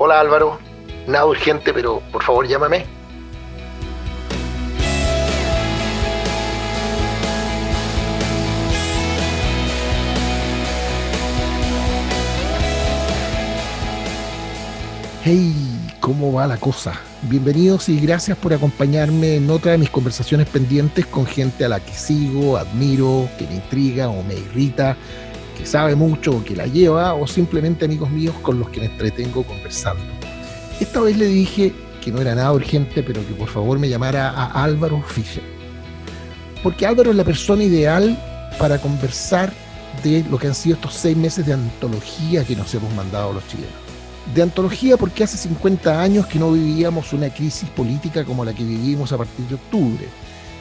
Hola Álvaro, nada urgente, pero por favor llámame. Hey, ¿cómo va la cosa? Bienvenidos y gracias por acompañarme en otra de mis conversaciones pendientes con gente a la que sigo, admiro, que me intriga o me irrita, que sabe mucho o que la lleva, o simplemente amigos míos con los que me entretengo conversando. Esta vez le dije que no era nada urgente, pero que por favor me llamara a Álvaro Fischer. Porque Álvaro es la persona ideal para conversar de lo que han sido estos seis meses de antología que nos hemos mandado los chilenos. De antología porque hace 50 años que no vivíamos una crisis política como la que vivimos a partir de octubre.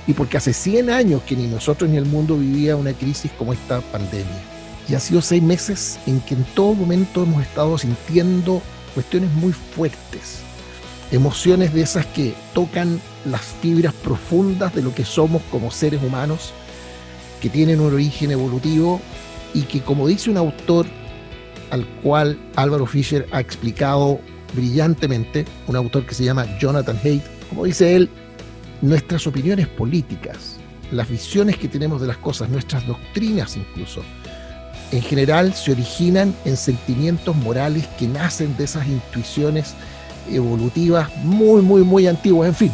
Y porque hace 100 años que ni nosotros ni el mundo vivía una crisis como esta pandemia. Y ha sido seis meses en que en todo momento hemos estado sintiendo cuestiones muy fuertes, emociones de esas que tocan las fibras profundas de lo que somos como seres humanos, que tienen un origen evolutivo y que, como dice un autor al cual Álvaro Fischer ha explicado brillantemente, un autor que se llama Jonathan Haidt, como dice él, nuestras opiniones políticas, las visiones que tenemos de las cosas, nuestras doctrinas incluso, en general se originan en sentimientos morales que nacen de esas intuiciones evolutivas muy, muy, muy antiguas, en fin,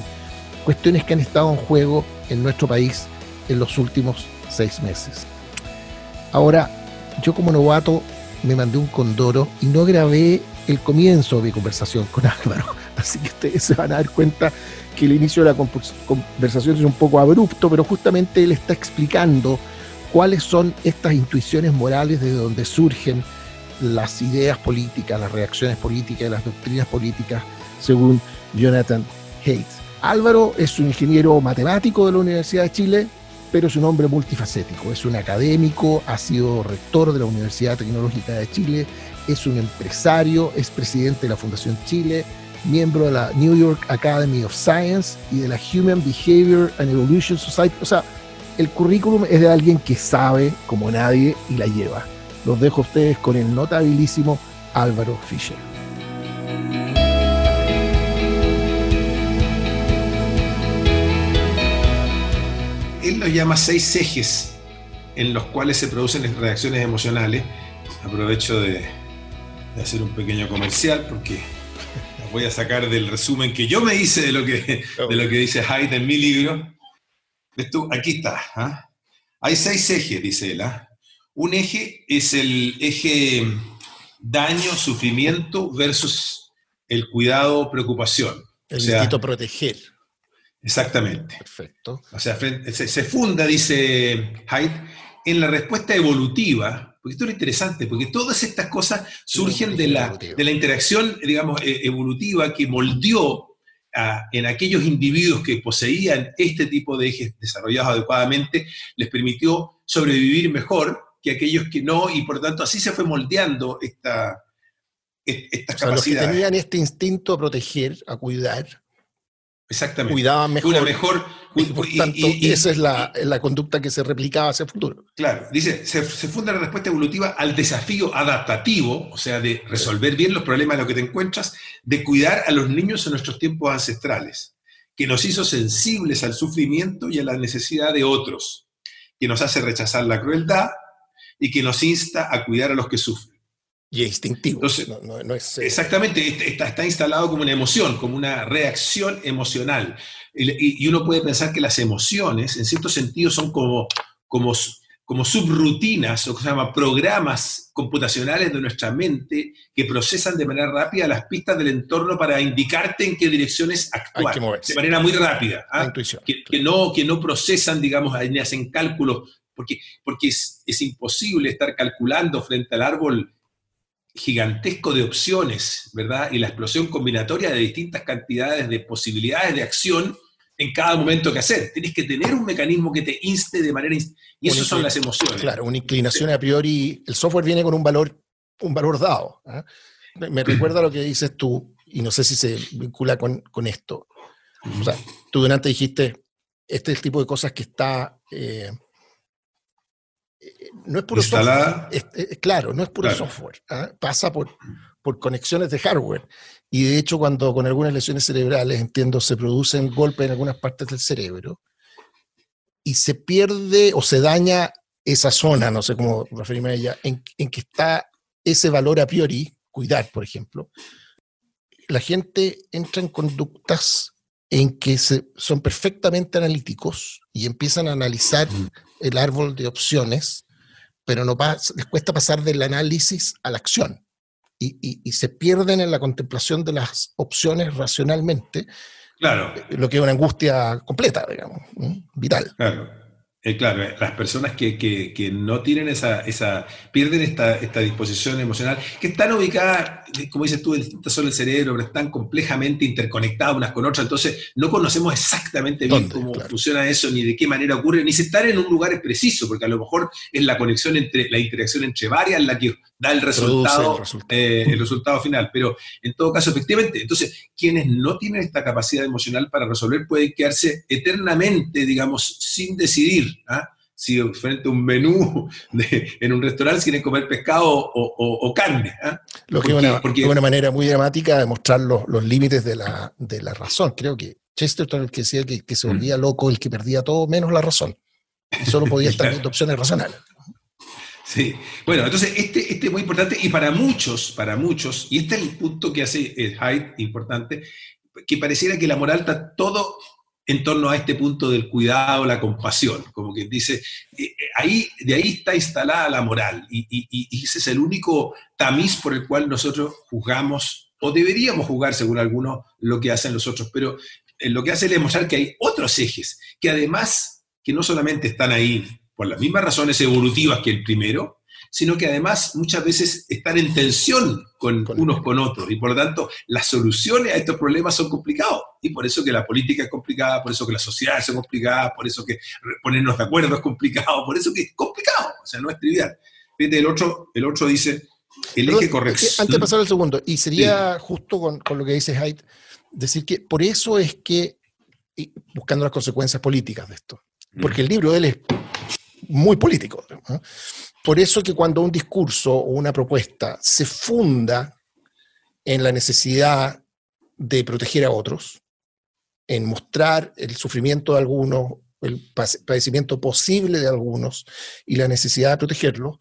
cuestiones que han estado en juego en nuestro país en los últimos seis meses. Ahora, yo como novato me mandé un condoro y no grabé el comienzo de mi conversación con Álvaro, así que ustedes se van a dar cuenta que el inicio de la conversación es un poco abrupto, pero justamente él está explicando cuáles son estas intuiciones morales de donde surgen las ideas políticas, las reacciones políticas, las doctrinas políticas, según Jonathan Haidt. Álvaro es un ingeniero matemático de la Universidad de Chile, pero es un hombre multifacético. Es un académico, ha sido rector de la Universidad Tecnológica de Chile, es un empresario, es presidente de la Fundación Chile, miembro de la New York Academy of Science y de la Human Behavior and Evolution Society. O sea, el currículum es de alguien que sabe como nadie y la lleva. Los dejo a ustedes con el notabilísimo Álvaro Fischer. Él los llama seis ejes en los cuales se producen reacciones emocionales. Aprovecho de, hacer un pequeño comercial porque voy a sacar del resumen que yo me hice de lo que, de lo que dice Hyde en mi libro ¿Ves tú? Aquí está. ¿ah? Hay seis ejes, dice él. ¿ah? Un eje es el eje daño, sufrimiento versus el cuidado, preocupación. El instinto proteger. Exactamente. Perfecto. O sea, se, funda, dice Hyde, en la respuesta evolutiva, porque esto es interesante, porque todas estas cosas surgen de la, de la interacción, digamos, e, evolutiva que moldeó en aquellos individuos que poseían este tipo de ejes desarrollados adecuadamente, les permitió sobrevivir mejor que aquellos que no, y por tanto así se fue moldeando esta, estas o Los que tenían este instinto a proteger, a cuidar, Exactamente. Cuidaban mejor. Una mejor y, por tanto, esa es la, la, conducta que se replicaba hacia el futuro. Claro, dice, se, se, funda la respuesta evolutiva al desafío adaptativo, o sea, de resolver bien los problemas en los que te encuentras, de cuidar a los niños en nuestros tiempos ancestrales, que nos hizo sensibles al sufrimiento y a la necesidad de otros, que nos hace rechazar la crueldad y que nos insta a cuidar a los que sufren y instintivo. no, es, eh, Exactamente, está, está, instalado como una emoción, como una reacción emocional. Y, uno puede pensar que las emociones, en cierto sentido, son como, como, como subrutinas, o que se llama programas computacionales de nuestra mente que procesan de manera rápida las pistas del entorno para indicarte en qué direcciones actuar. De manera muy rápida. ¿ah? Que, no, que no procesan, digamos, ni hacen cálculos, porque, porque es, es imposible estar calculando frente al árbol gigantesco de opciones, ¿verdad? Y la explosión combinatoria de distintas cantidades de posibilidades de acción en cada momento que hacer. Tienes que tener un mecanismo que te inste de manera... y eso son las emociones. Claro, una inclinación a priori. El software viene con un valor, un valor dado. ¿eh? Me recuerda lo que dices tú, y no sé si se vincula con, con esto. O sea, tú delante dijiste, este es el tipo de cosas que está... Eh, no es puro software. claro, no es puro software. ¿ah? Pasa por, por conexiones de hardware. Y de hecho, cuando con algunas lesiones cerebrales, entiendo, se producen golpes en algunas partes del cerebro y se pierde o se daña esa zona, no sé cómo referirme a ella, en, en que está ese valor a priori, cuidar, por ejemplo, la gente entra en conductas en que se, son perfectamente analíticos y empiezan a analizar el árbol de opciones, pero no les cuesta pasar del análisis a la acción y, y, se pierden en la contemplación de las opciones racionalmente, claro. lo que es una angustia completa, digamos, vital. Claro. Eh, claro, eh, las personas que, que, no tienen esa, esa pierden esta, esta, disposición emocional, que están ubicadas, eh, como dices tú, en distintas zonas del cerebro, pero están complejamente interconectadas unas con otras, entonces no conocemos exactamente bien cómo funciona eso, ni de qué manera ocurre, ni si están en un lugar preciso, porque a lo mejor es la conexión entre, la interacción entre varias la que da el resultado, el resultado. final. Pero en todo caso, efectivamente, entonces, quienes no tienen esta capacidad emocional para resolver pueden quedarse eternamente, digamos, sin decidir. ¿Ah? Si frente a un menú en un restaurante quieren comer pescado o, carne. ¿ah? Lo que es una, manera muy dramática de mostrar los, límites de la, razón. Creo que Chesterton el que decía que, que se mm. volvía loco el que perdía todo menos la razón. Y solo podía estar viendo opciones racionales. Sí, bueno, entonces este, este es muy importante y para muchos, para muchos, y este es el punto que hace Hyde importante, que pareciera que la moral está todo en torno a este punto del cuidado, la compasión, como que dice, eh, eh, ahí, de ahí está instalada la moral y, ese es el único tamiz por el cual nosotros juzgamos, o deberíamos juzgar según algunos lo que hacen los otros, pero eh, lo que hace es demostrar que hay otros ejes, que además, que no solamente están ahí por las mismas razones evolutivas que el primero, sino que además muchas veces están en tensión con, unos con otros y por lo tanto las soluciones a estos problemas son complicados y por eso que la política es complicada, por eso que las sociedades son complicadas, por eso que ponernos de acuerdo es complicado, por eso que es complicado, o sea, no es trivial. Fíjate, el otro, el otro dice, el eje correcto. Antes de pasar al segundo, y sería justo con, con, lo que dice Haidt, decir que por eso es que, buscando las consecuencias políticas de esto, porque el libro de él es muy político. Por eso que cuando un discurso o una propuesta se funda en la necesidad de proteger a otros, en mostrar el sufrimiento de algunos, el padecimiento posible de algunos y la necesidad de protegerlos,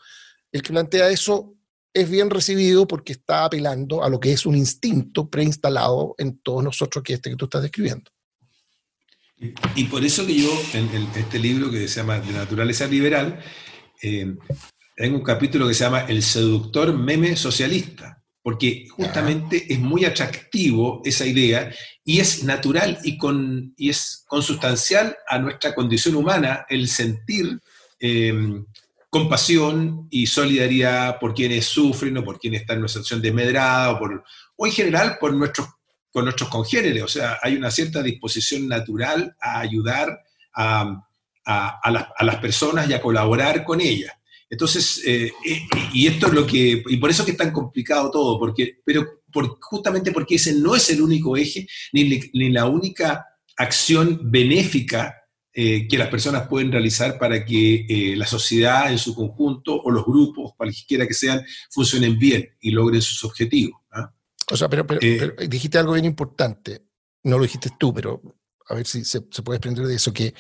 el que plantea eso es bien recibido porque está apelando a lo que es un instinto preinstalado en todos nosotros que este que tú estás describiendo. Y por eso que yo, en, este libro que se llama De Naturaleza Liberal, eh, tengo un capítulo que se llama El seductor meme socialista, porque justamente es muy atractivo esa idea y es natural y, con, y es consustancial a nuestra condición humana el sentir eh, compasión y solidaridad por quienes sufren o por quienes están en una situación desmedrada o, por, o en general por nuestros con nuestros congéneres, o sea, hay una cierta disposición natural a ayudar a, las, personas y a colaborar con ellas. Entonces, eh, eh, y esto es lo que, y por eso es que es tan complicado todo, porque, pero justamente porque ese no es el único eje, ni, la única acción benéfica eh, que las personas pueden realizar para que la sociedad en su conjunto o los grupos, cualquiera que sean, funcionen bien y logren sus objetivos. O sea, pero, dijiste algo bien importante, no lo dijiste tú, pero a ver si se, puede desprender de eso, que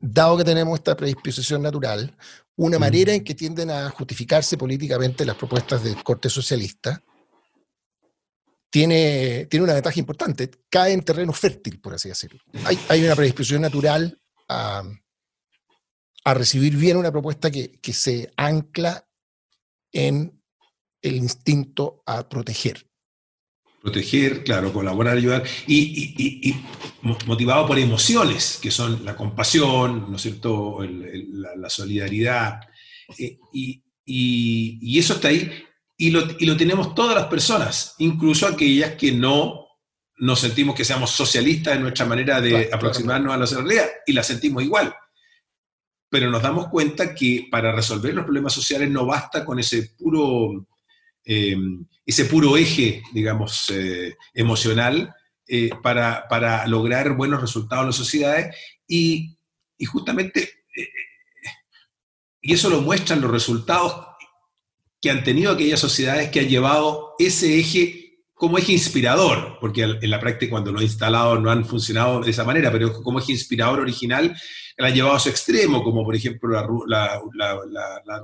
dado que tenemos esta predisposición natural, una manera en que tienden a justificarse políticamente las propuestas del corte socialista tiene, tiene una ventaja importante, cae en terreno fértil, por así decirlo. Hay, hay una predisposición natural a, a, recibir bien una propuesta que, que se ancla en el instinto a proteger proteger, claro, colaborar, ayudar, y, motivado por emociones, que son la compasión, ¿no es cierto?, la, solidaridad, eh, y, eso está ahí, y lo, lo, tenemos todas las personas, incluso aquellas que no nos sentimos que seamos socialistas en nuestra manera de aproximarnos a la realidad, y la sentimos igual. Pero nos damos cuenta que para resolver los problemas sociales no basta con ese puro eh, ese puro eje, digamos, eh, emocional eh, para, lograr buenos resultados en las sociedades y, justamente y eso lo muestran los resultados que han tenido aquellas sociedades que han llevado ese eje como eje inspirador, porque en la práctica cuando lo he instalado no han funcionado de esa manera, pero como eje inspirador original la han llevado a su extremo, como por ejemplo la,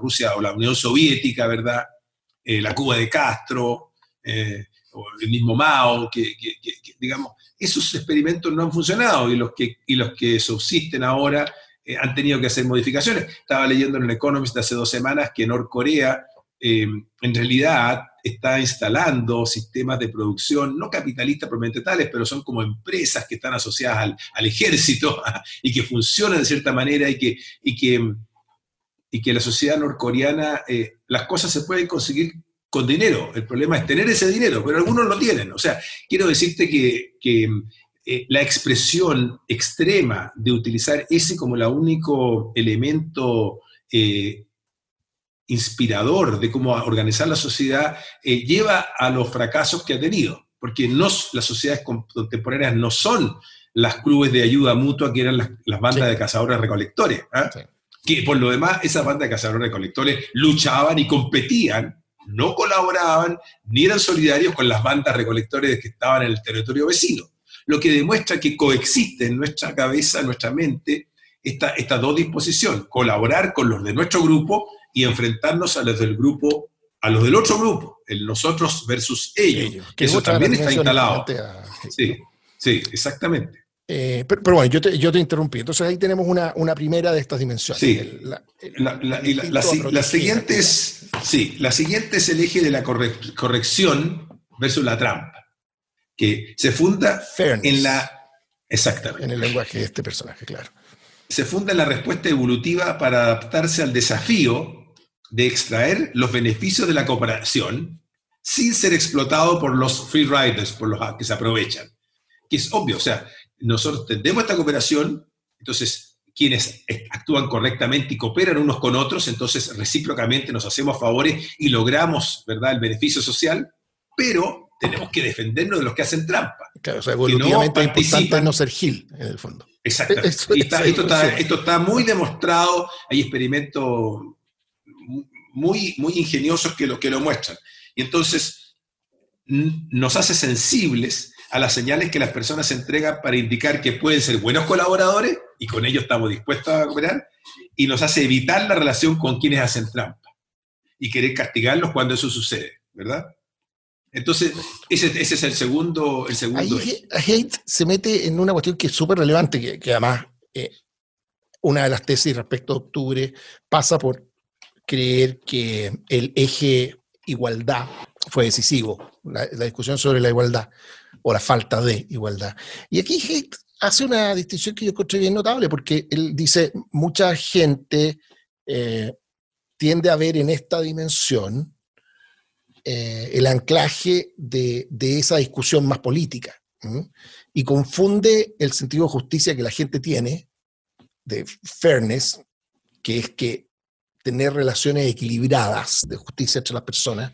Rusia o la Unión Soviética, ¿verdad? Eh, la Cuba de Castro, eh, o el mismo Mao, que, digamos, esos experimentos no han funcionado y los que, y los que subsisten ahora eh, han tenido que hacer modificaciones. Estaba leyendo en el Economist hace dos semanas que Norcorea en realidad está instalando sistemas de producción, no capitalistas propiamente tales, pero son como empresas que están asociadas al, ejército y que funcionan de cierta manera y que, y que, y que la sociedad norcoreana, eh, las cosas se pueden conseguir con dinero. El problema es tener ese dinero, pero algunos lo tienen. O sea, quiero decirte que, eh, la expresión extrema de utilizar ese como el único elemento eh, inspirador de cómo organizar la sociedad, lleva a los fracasos que ha tenido, porque no, las sociedades contemporáneas no son las clubes de ayuda mutua que eran las, bandas de cazadores recolectores. ¿ah? Que por lo demás, esas bandas de cazadores recolectores luchaban y competían, no colaboraban, ni eran solidarios con las bandas recolectores que estaban en el territorio vecino. Lo que demuestra que coexiste en nuestra cabeza, en nuestra mente, esta, estas dos disposiciones, colaborar con los de nuestro grupo y enfrentarnos a los del grupo, a los del otro grupo, el nosotros versus ellos. que Eso también está instalado. Sí, sí, exactamente. Eh, pero, bueno, yo te, yo te, interrumpí. Entonces ahí tenemos una, una primera de estas dimensiones. Sí. la, la, siguiente es, sí, la siguiente es el eje de la corrección versus la trampa, que se funda en la... Exactamente. En el lenguaje de este personaje, claro. Se funda en la respuesta evolutiva para adaptarse al desafío de extraer los beneficios de la cooperación sin ser explotado por los free riders, por los que se aprovechan. Que es obvio, o sea, nosotros tendemos esta cooperación, entonces quienes actúan correctamente y cooperan unos con otros, entonces recíprocamente nos hacemos favores y logramos, ¿verdad?, el beneficio social, pero tenemos que defendernos de los que hacen trampa. Claro, o sea, evolutivamente es importante no ser Gil, en el fondo. Exacto. esto, está, muy demostrado, hay experimentos muy, muy ingeniosos que lo, que lo muestran. Y entonces nos hace sensibles a las señales que las personas entregan para indicar que pueden ser buenos colaboradores y con ellos estamos dispuestos a cooperar, y nos hace evitar la relación con quienes hacen trampa y querer castigarlos cuando eso sucede, ¿verdad? Entonces, ese, ese es el segundo. El segundo Ahí Haidt se mete en una cuestión que es súper relevante, que, que además eh, una de las tesis respecto a octubre pasa por creer que el eje igualdad fue decisivo, la, discusión sobre la igualdad o la falta de igualdad. Y aquí Haidt hace una distinción que yo encontré bien notable, porque él dice, mucha gente eh, tiende a ver en esta dimensión eh, el anclaje de, esa discusión más política y confunde el sentido de justicia que la gente tiene, de fairness, que es que tener relaciones equilibradas de justicia entre las personas,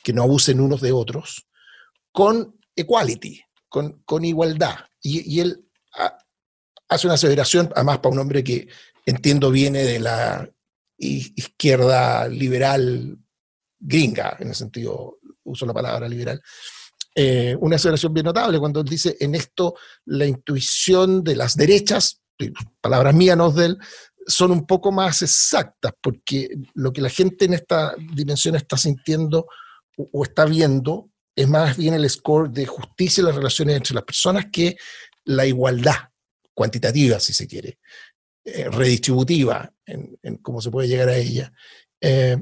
que no abusen unos de otros, con equality, con, con igualdad. Y, él hace una aseveración, además para un hombre que entiendo viene de la izquierda liberal gringa, en el sentido, uso la palabra liberal, eh, una aseveración bien notable cuando él dice, en esto la intuición de las derechas, palabras mías, no de él, son un poco más exactas, porque lo que la gente en esta dimensión está sintiendo o, está viendo es más bien el score de justicia y las relaciones entre las personas que la igualdad cuantitativa, si se quiere, eh, redistributiva, en, cómo se puede llegar a ella. Eh,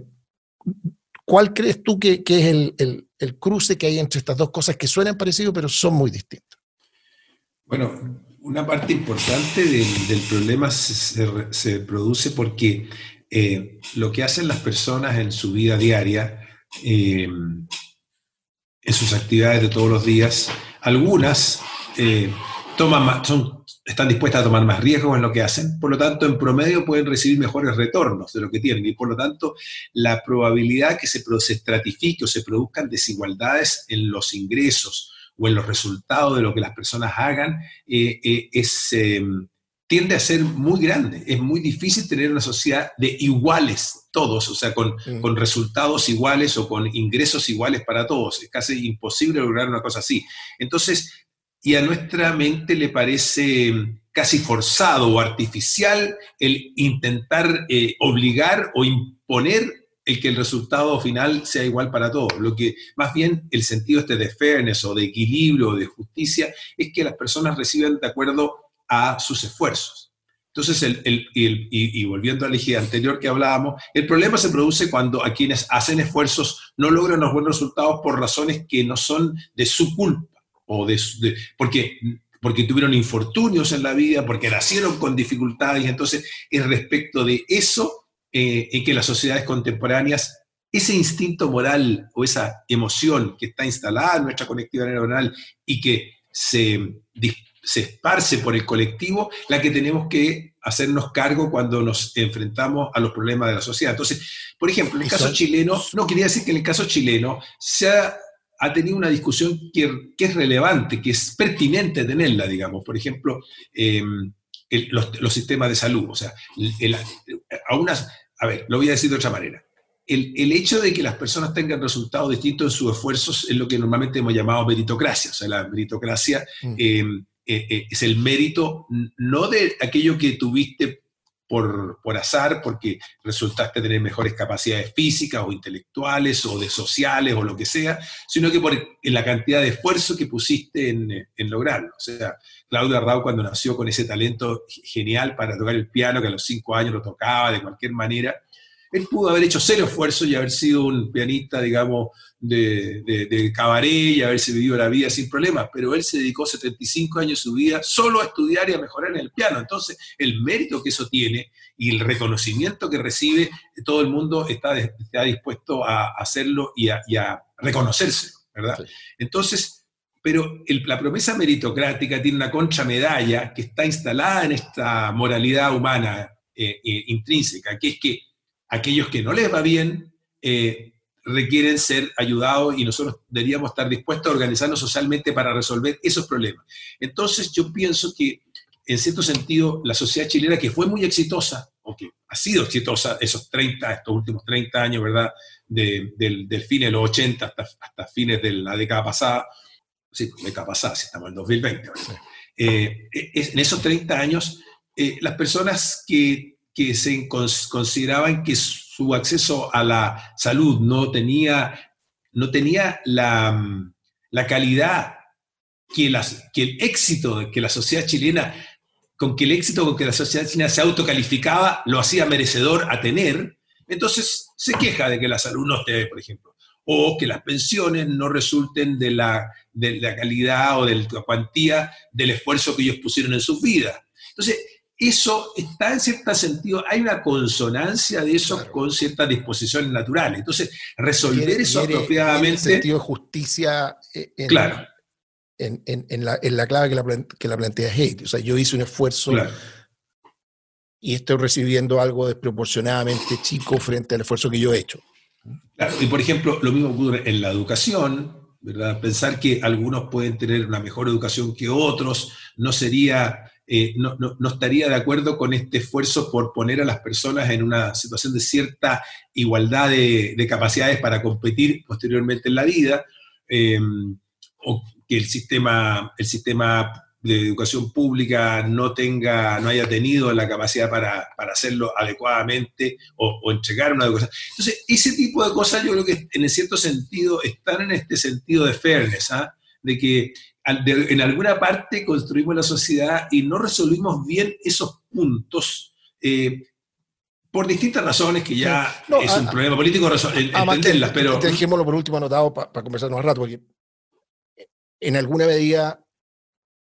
¿Cuál crees tú que, es el, el, cruce que hay entre estas dos cosas que suenan parecidos pero son muy distintas? Bueno, una parte importante del, problema se, produce porque eh, lo que hacen las personas en su vida diaria, en sus actividades de todos los días, algunas eh, toman son, están dispuestas a tomar más riesgos en lo que hacen, por lo tanto, en promedio pueden recibir mejores retornos de lo que tienen, y por lo tanto, la probabilidad que se, se estratifique o se produzcan desigualdades en los ingresos, o en los resultados de lo que las personas hagan eh, eh, es, em, tiende a ser muy grande. Es muy difícil tener una sociedad de iguales todos, o sea, con, mm. con, resultados iguales o con ingresos iguales para todos. Es casi imposible lograr una cosa así. Entonces, y a nuestra mente le parece casi forzado o artificial el intentar eh, obligar o imponer el que el resultado final sea igual para todos. Lo que más bien el sentido este de fairness o de equilibrio o de justicia es que las personas reciben de acuerdo a sus esfuerzos. Entonces, el, y, volviendo al eje anterior que hablábamos, el problema se produce cuando a quienes hacen esfuerzos no logran los buenos resultados por razones que no son de su culpa, o de, porque, porque tuvieron infortunios en la vida, porque nacieron con dificultades, y entonces es respecto de eso eh, en que las sociedades contemporáneas, ese instinto moral o esa emoción que está instalada en nuestra conectividad neuronal y que se se esparce por el colectivo, la que tenemos que hacernos cargo cuando nos enfrentamos a los problemas de la sociedad. Entonces, por ejemplo, en el caso chileno, no quería decir que en el caso chileno se ha, tenido una discusión que, es relevante, que es pertinente tenerla, digamos. Por ejemplo, em, los, sistemas de salud. O sea, a, unas, a ver, lo voy a decir de otra manera. El, hecho de que las personas tengan resultados distintos en sus esfuerzos es lo que normalmente hemos llamado meritocracia. O sea, la meritocracia mm. em, eh, eh, es el mérito no de aquello que tuviste por, azar, porque resultaste tener mejores capacidades físicas o intelectuales o de sociales o lo que sea, sino que por la cantidad de esfuerzo que pusiste en, en lograrlo. O sea, Claudia Rau cuando nació con ese talento genial para tocar el piano, que a los cinco años lo tocaba de cualquier manera, él pudo haber hecho cero esfuerzo y haber sido un pianista, digamos, de, de, cabaret y haberse vivido la vida sin problemas, pero él se dedicó 75 años de su vida solo a estudiar y a mejorar en el piano. Entonces, el mérito que eso tiene y el reconocimiento que recibe, todo el mundo está, está dispuesto a hacerlo y a, reconocerse, ¿verdad? Entonces, pero la promesa meritocrática tiene una contramedalla que está instalada en esta moralidad humana eh, eh, intrínseca, que es que aquellos que no les va bien eh, requieren ser ayudados y nosotros deberíamos estar dispuestos a organizarnos socialmente para resolver esos problemas. Entonces yo pienso que, en cierto sentido, la sociedad chilena, que fue muy exitosa, o que ha sido exitosa esos 30, estos últimos 30 años, ¿verdad? del, del fin de los 80 hasta, hasta fines de la década pasada, sí, década pasada, si estamos en 2020, eh, en esos 30 años, eh, las personas que que se consideraban que su acceso a la salud no tenía, no tenía la, la calidad que, las, que el éxito que la sociedad chilena, con que el éxito con que la sociedad chilena se autocalificaba lo hacía merecedor a tener, entonces se queja de que la salud no esté, por ejemplo, o que las pensiones no resulten de la, de la calidad o de la cuantía del esfuerzo que ellos pusieron en sus vidas. Entonces, eso está en cierto sentido, hay una consonancia de eso con ciertas disposiciones naturales. Entonces, resolver eso apropiadamente. En sentido de justicia. Eh, en, claro. En, la, clave que la, que la, plantea Hate. O sea, yo hice un esfuerzo y estoy recibiendo algo desproporcionadamente chico frente al esfuerzo que yo he hecho. Claro, y por ejemplo, lo mismo ocurre en la educación, ¿verdad? Pensar que algunos pueden tener una mejor educación que otros no sería eh, no, estaría de acuerdo con este esfuerzo por poner a las personas en una situación de cierta igualdad de, capacidades para competir posteriormente en la vida, em, o que el sistema, el sistema de educación pública no tenga, no haya tenido la capacidad para, hacerlo adecuadamente o, entregar una educación. Entonces, ese tipo de cosas yo creo que en cierto sentido están en este sentido de fairness, ¿ah? de que en alguna parte construimos la sociedad y no resolvimos bien esos puntos. Eh, por distintas razones que ya es un problema político entenderlas, pero... Dejémoslo por último anotado para conversar más rato, porque en alguna medida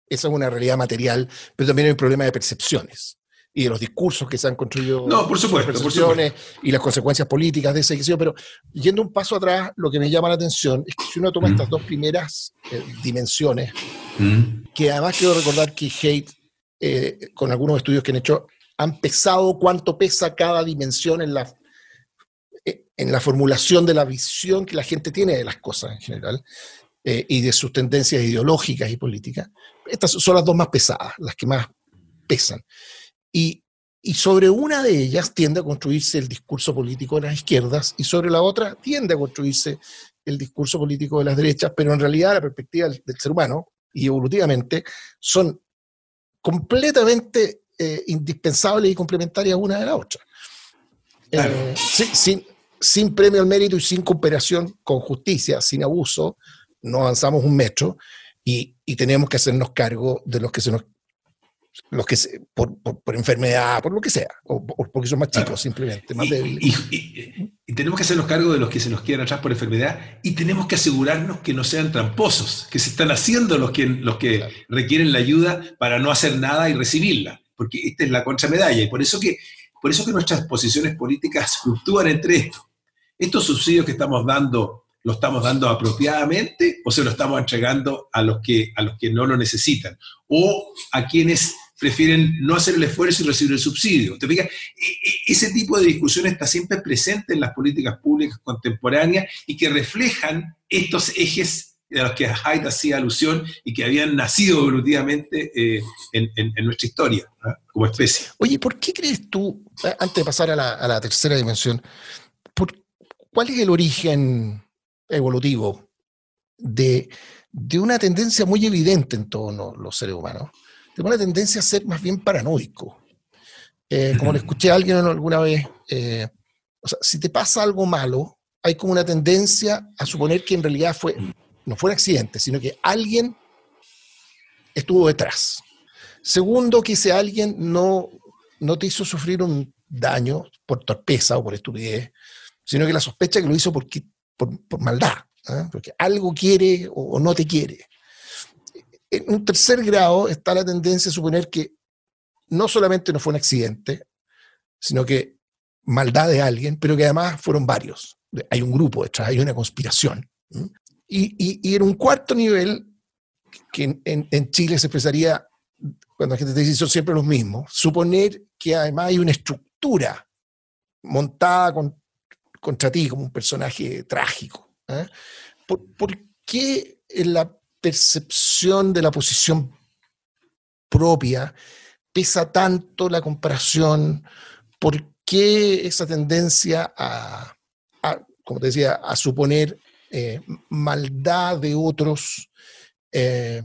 esa es una realidad material, pero también hay un problema de percepciones y de los discursos que se han construido. No, por supuesto, por Y las consecuencias políticas de ese ejercicio. Pero yendo un paso atrás, lo que me llama la atención es que si uno toma mm. estas dos primeras eh, dimensiones, mm. que además quiero recordar que Haidt, eh, con algunos estudios que han hecho, han pesado cuánto pesa cada dimensión en la, eh, en la formulación de la visión que la gente tiene de las cosas en general. y de sus tendencias ideológicas y políticas. Estas son las dos más pesadas, las que más pesan. Y, y sobre una de ellas tiende a construirse el discurso político de las izquierdas y sobre la otra tiende a construirse el discurso político de las derechas, pero en realidad la perspectiva del, ser humano y evolutivamente son completamente eh, indispensables y complementarias una de la otra. Eh, sin, sin, premio al mérito y sin cooperación con justicia, sin abuso, no avanzamos un metro y, y tenemos que hacernos cargo de los que se nos los que por, por, enfermedad, por lo que sea, o, porque son más chicos simplemente, más y, débiles. Y, tenemos que hacernos cargo de los que se nos quedan atrás por enfermedad y tenemos que asegurarnos que no sean tramposos, que se están haciendo los que, los que requieren la ayuda para no hacer nada y recibirla, porque esta es la contramedalla y por eso que, por eso que nuestras posiciones políticas fluctúan entre esto. Estos subsidios que estamos dando lo estamos dando apropiadamente o se lo estamos entregando a los que, a los que no lo necesitan o a quienes prefieren no hacer el esfuerzo y recibir el subsidio. ¿Te fijas? E, e, ese tipo de discusión está siempre presente en las políticas públicas contemporáneas y que reflejan estos ejes a los que Haidt hacía alusión y que habían nacido evolutivamente eh, en, nuestra historia como especie. Oye, ¿por qué crees tú, eh, antes de pasar a la, tercera dimensión, ¿cuál es el origen evolutivo de, una tendencia muy evidente en todos los seres humanos? Tengo una tendencia a ser más bien paranoico. Eh, como le escuché a alguien alguna vez, eh, o sea, si te pasa algo malo, hay como una tendencia a suponer que en realidad fue, no fue un accidente, sino que alguien estuvo detrás. Segundo, que ese alguien no, no te hizo sufrir un daño por torpeza o por estupidez, sino que la sospecha que lo hizo por, por, maldad, ¿eh? porque algo quiere o no te quiere en un tercer grado está la tendencia a suponer que no solamente no fue un accidente, sino que maldad de alguien, pero que además fueron varios. Hay un grupo detrás, hay una conspiración. Y, en un cuarto nivel, que en, Chile se expresaría, cuando la gente te dice son siempre los mismos, suponer que además hay una estructura montada contra ti como un personaje trágico. ¿eh? ¿Por, ¿Por, qué en la percepción de la posición propia pesa tanto la comparación? ¿Por qué esa tendencia a, como te decía, a suponer eh, maldad de otros, eh,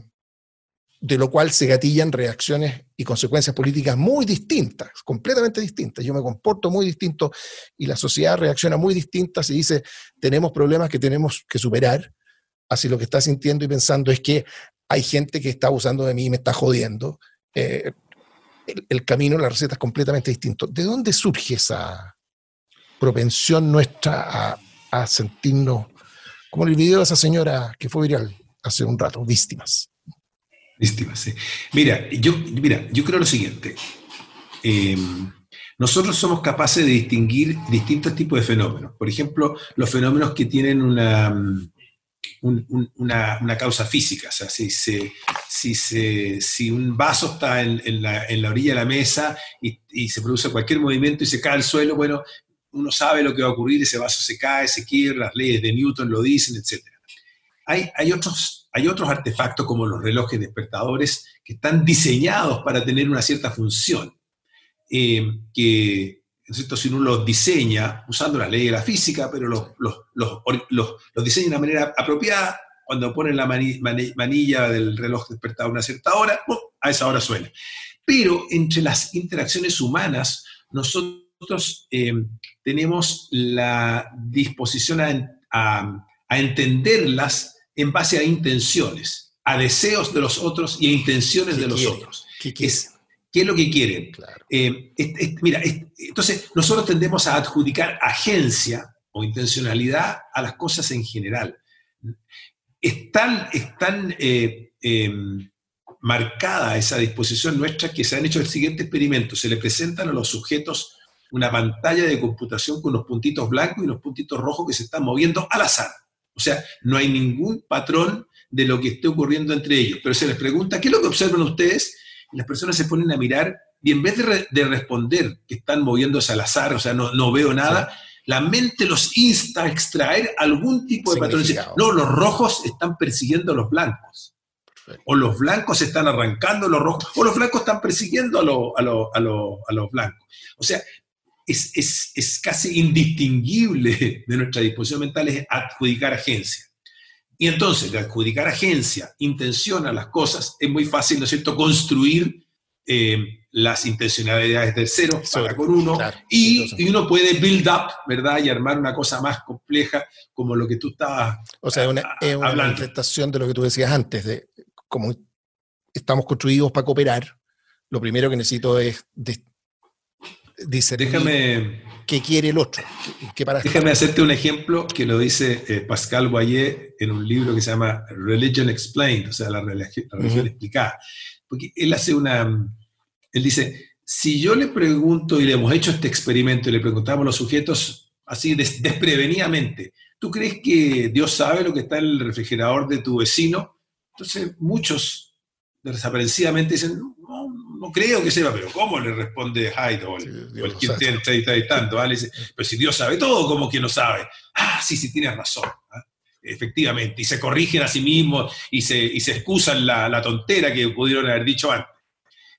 de lo cual se gatillan reacciones y consecuencias políticas muy distintas, completamente distintas. Yo me comporto muy distinto y la sociedad reacciona muy distinta si dice tenemos problemas que tenemos que superar así lo que está sintiendo y pensando es que hay gente que está abusando de mí y me está jodiendo. Eh, el, camino, la receta es completamente distinto. ¿De dónde surge esa propensión nuestra a, sentirnos, como el video de esa señora que fue viral hace un rato, víctimas? Víctimas, sí. Mira, yo, mira, yo creo lo siguiente. Em, nosotros somos capaces de distinguir distintos tipos de fenómenos. Por ejemplo, los fenómenos que tienen una, una, causa física. O sea, si, si, si un vaso está en, la, orilla de la mesa y, se produce cualquier movimiento y se cae al suelo, bueno, uno sabe lo que va a ocurrir, ese vaso se cae, se quiebra, las leyes de Newton lo dicen, etc. Hay, hay, otros, hay otros artefactos como los relojes despertadores que están diseñados para tener una cierta función, eh, que, si uno los diseña usando la ley de la física, pero los, los, diseña de una manera apropiada, cuando ponen la manilla del reloj despertado a una cierta hora, a esa hora suena. Pero entre las interacciones humanas, nosotros eh, tenemos la disposición a, entenderlas en base a intenciones, a deseos de los otros y a intenciones de los otros. ¿Qué, es, ¿Qué es lo que quieren? Eh, mira, entonces nosotros tendemos a adjudicar agencia o intencionalidad a las cosas en general. Es tan, eh, em, marcada esa disposición nuestra que se han hecho el siguiente experimento. Se le presentan a los sujetos una pantalla de computación con unos puntitos blancos y unos puntitos rojos que se están moviendo al azar. O sea, no hay ningún patrón de lo que esté ocurriendo entre ellos. Pero se les pregunta, ¿qué es lo que observan ustedes? Las personas se ponen a mirar y en vez de, responder que están moviéndose al azar, o sea, no, no veo nada, la mente los insta a extraer algún tipo de patrón. No, los rojos están persiguiendo a los blancos. O los blancos están arrancando los rojos, o los blancos están persiguiendo a, a, los blancos. O sea, es, es, casi indistinguible de nuestra disposición mental es adjudicar agencia. Y entonces, de adjudicar agencia, intención a las cosas, es muy fácil, ¿no es cierto?, construir eh, las intencionalidades del cero, para con uno, y, uno puede build up, ¿verdad? Y armar una cosa más compleja como lo que tú estabas O sea, una, es una manifestación de lo que tú decías antes, de cómo estamos construidos para cooperar, lo primero que necesito es discernir déjame, qué quiere el otro. déjame hacerte un ejemplo que lo dice eh, Pascal Boyer en un libro que se llama Religion Explained, o sea, la religión, explicada. Porque él hace una... Él dice, si yo le pregunto y le hemos hecho este experimento y le preguntamos a los sujetos así desprevenidamente, ¿tú crees que Dios sabe lo que está en el refrigerador de tu vecino? Entonces muchos desaparecidamente dicen, no, creo que sepa, pero ¿cómo le responde Hyde o, el, quien está editando? Dice, pero si Dios sabe todo, ¿cómo que no sabe? Ah, sí, sí, tienes razón. ¿ah? Efectivamente, y se corrigen a sí mismos y se, y se excusan la, la, tontera que pudieron haber dicho antes.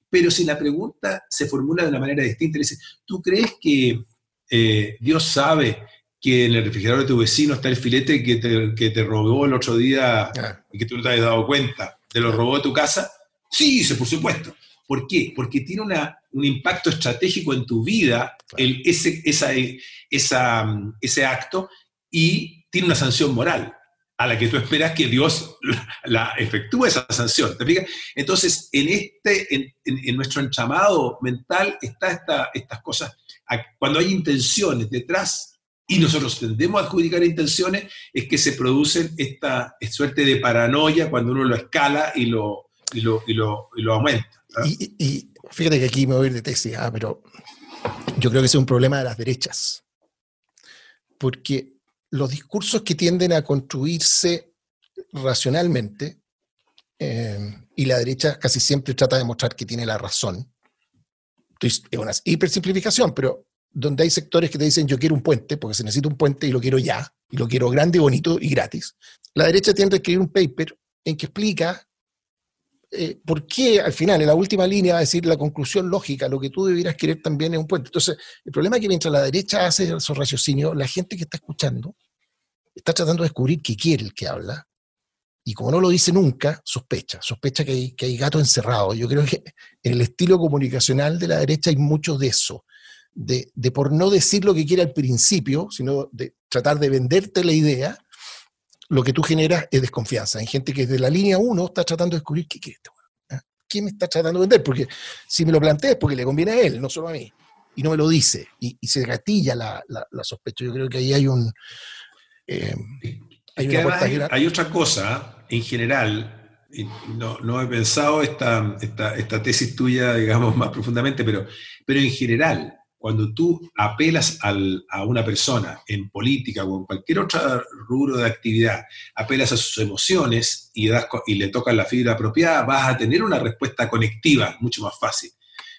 Pero si la pregunta se formula de una manera distinta, le dice, ¿tú crees que eh, Dios sabe que en el refrigerador de tu vecino está el filete que te, que te robó el otro día ah. y que tú no te has dado cuenta? ¿Te lo robó de tu casa? Sí, dice, por supuesto. ¿Por qué? Porque tiene una, un impacto estratégico en tu vida el, ese, esa, esa, ese acto y tiene una sanción moral a la que tú esperas que Dios la, efectúe esa sanción. ¿Te Entonces, en, este, en, en, nuestro entramado mental está esta, estas cosas. Cuando hay intenciones detrás y nosotros tendemos a adjudicar intenciones, es que se produce esta suerte de paranoia cuando uno lo escala y lo, y lo, y lo, y lo aumenta. Y, fíjate que aquí me voy a ir de tesis, ah, pero yo creo que es un problema de las derechas. Porque los discursos que tienden a construirse racionalmente, eh, y la derecha casi siempre trata de mostrar que tiene la razón, es una hipersimplificación, pero donde hay sectores que te dicen yo quiero un puente, porque se necesita un puente y lo quiero ya, y lo quiero grande, bonito y gratis, la derecha tiende a escribir un paper en que explica eh, ¿por qué al final, en la última línea, va a decir la conclusión lógica, lo que tú debieras querer también es un puente? Entonces, el problema es que mientras la derecha hace esos raciocinios, la gente que está escuchando está tratando de descubrir qué quiere el que habla, y como no lo dice nunca, sospecha, sospecha que hay, que gato encerrado. Yo creo que en el estilo comunicacional de la derecha hay mucho de eso, de, de por no decir lo que quiere al principio, sino de tratar de venderte la idea, lo que tú generas es desconfianza. Hay gente que desde la línea 1 está tratando de descubrir qué quiere este ¿Ah? ¿Qué me está tratando de vender? Porque si me lo plantea es porque le conviene a él, no solo a mí. Y no me lo dice. Y, se gatilla la, la, sospecha. Yo creo que ahí hay un... Eh, hay, otra cosa, en general, no, no he pensado esta, esta, esta, tesis tuya, digamos, más profundamente, pero, pero en general, cuando tú apelas a una persona en política o en cualquier otro rubro de actividad, apelas a sus emociones y, le tocas la fibra apropiada, vas a tener una respuesta conectiva mucho más fácil.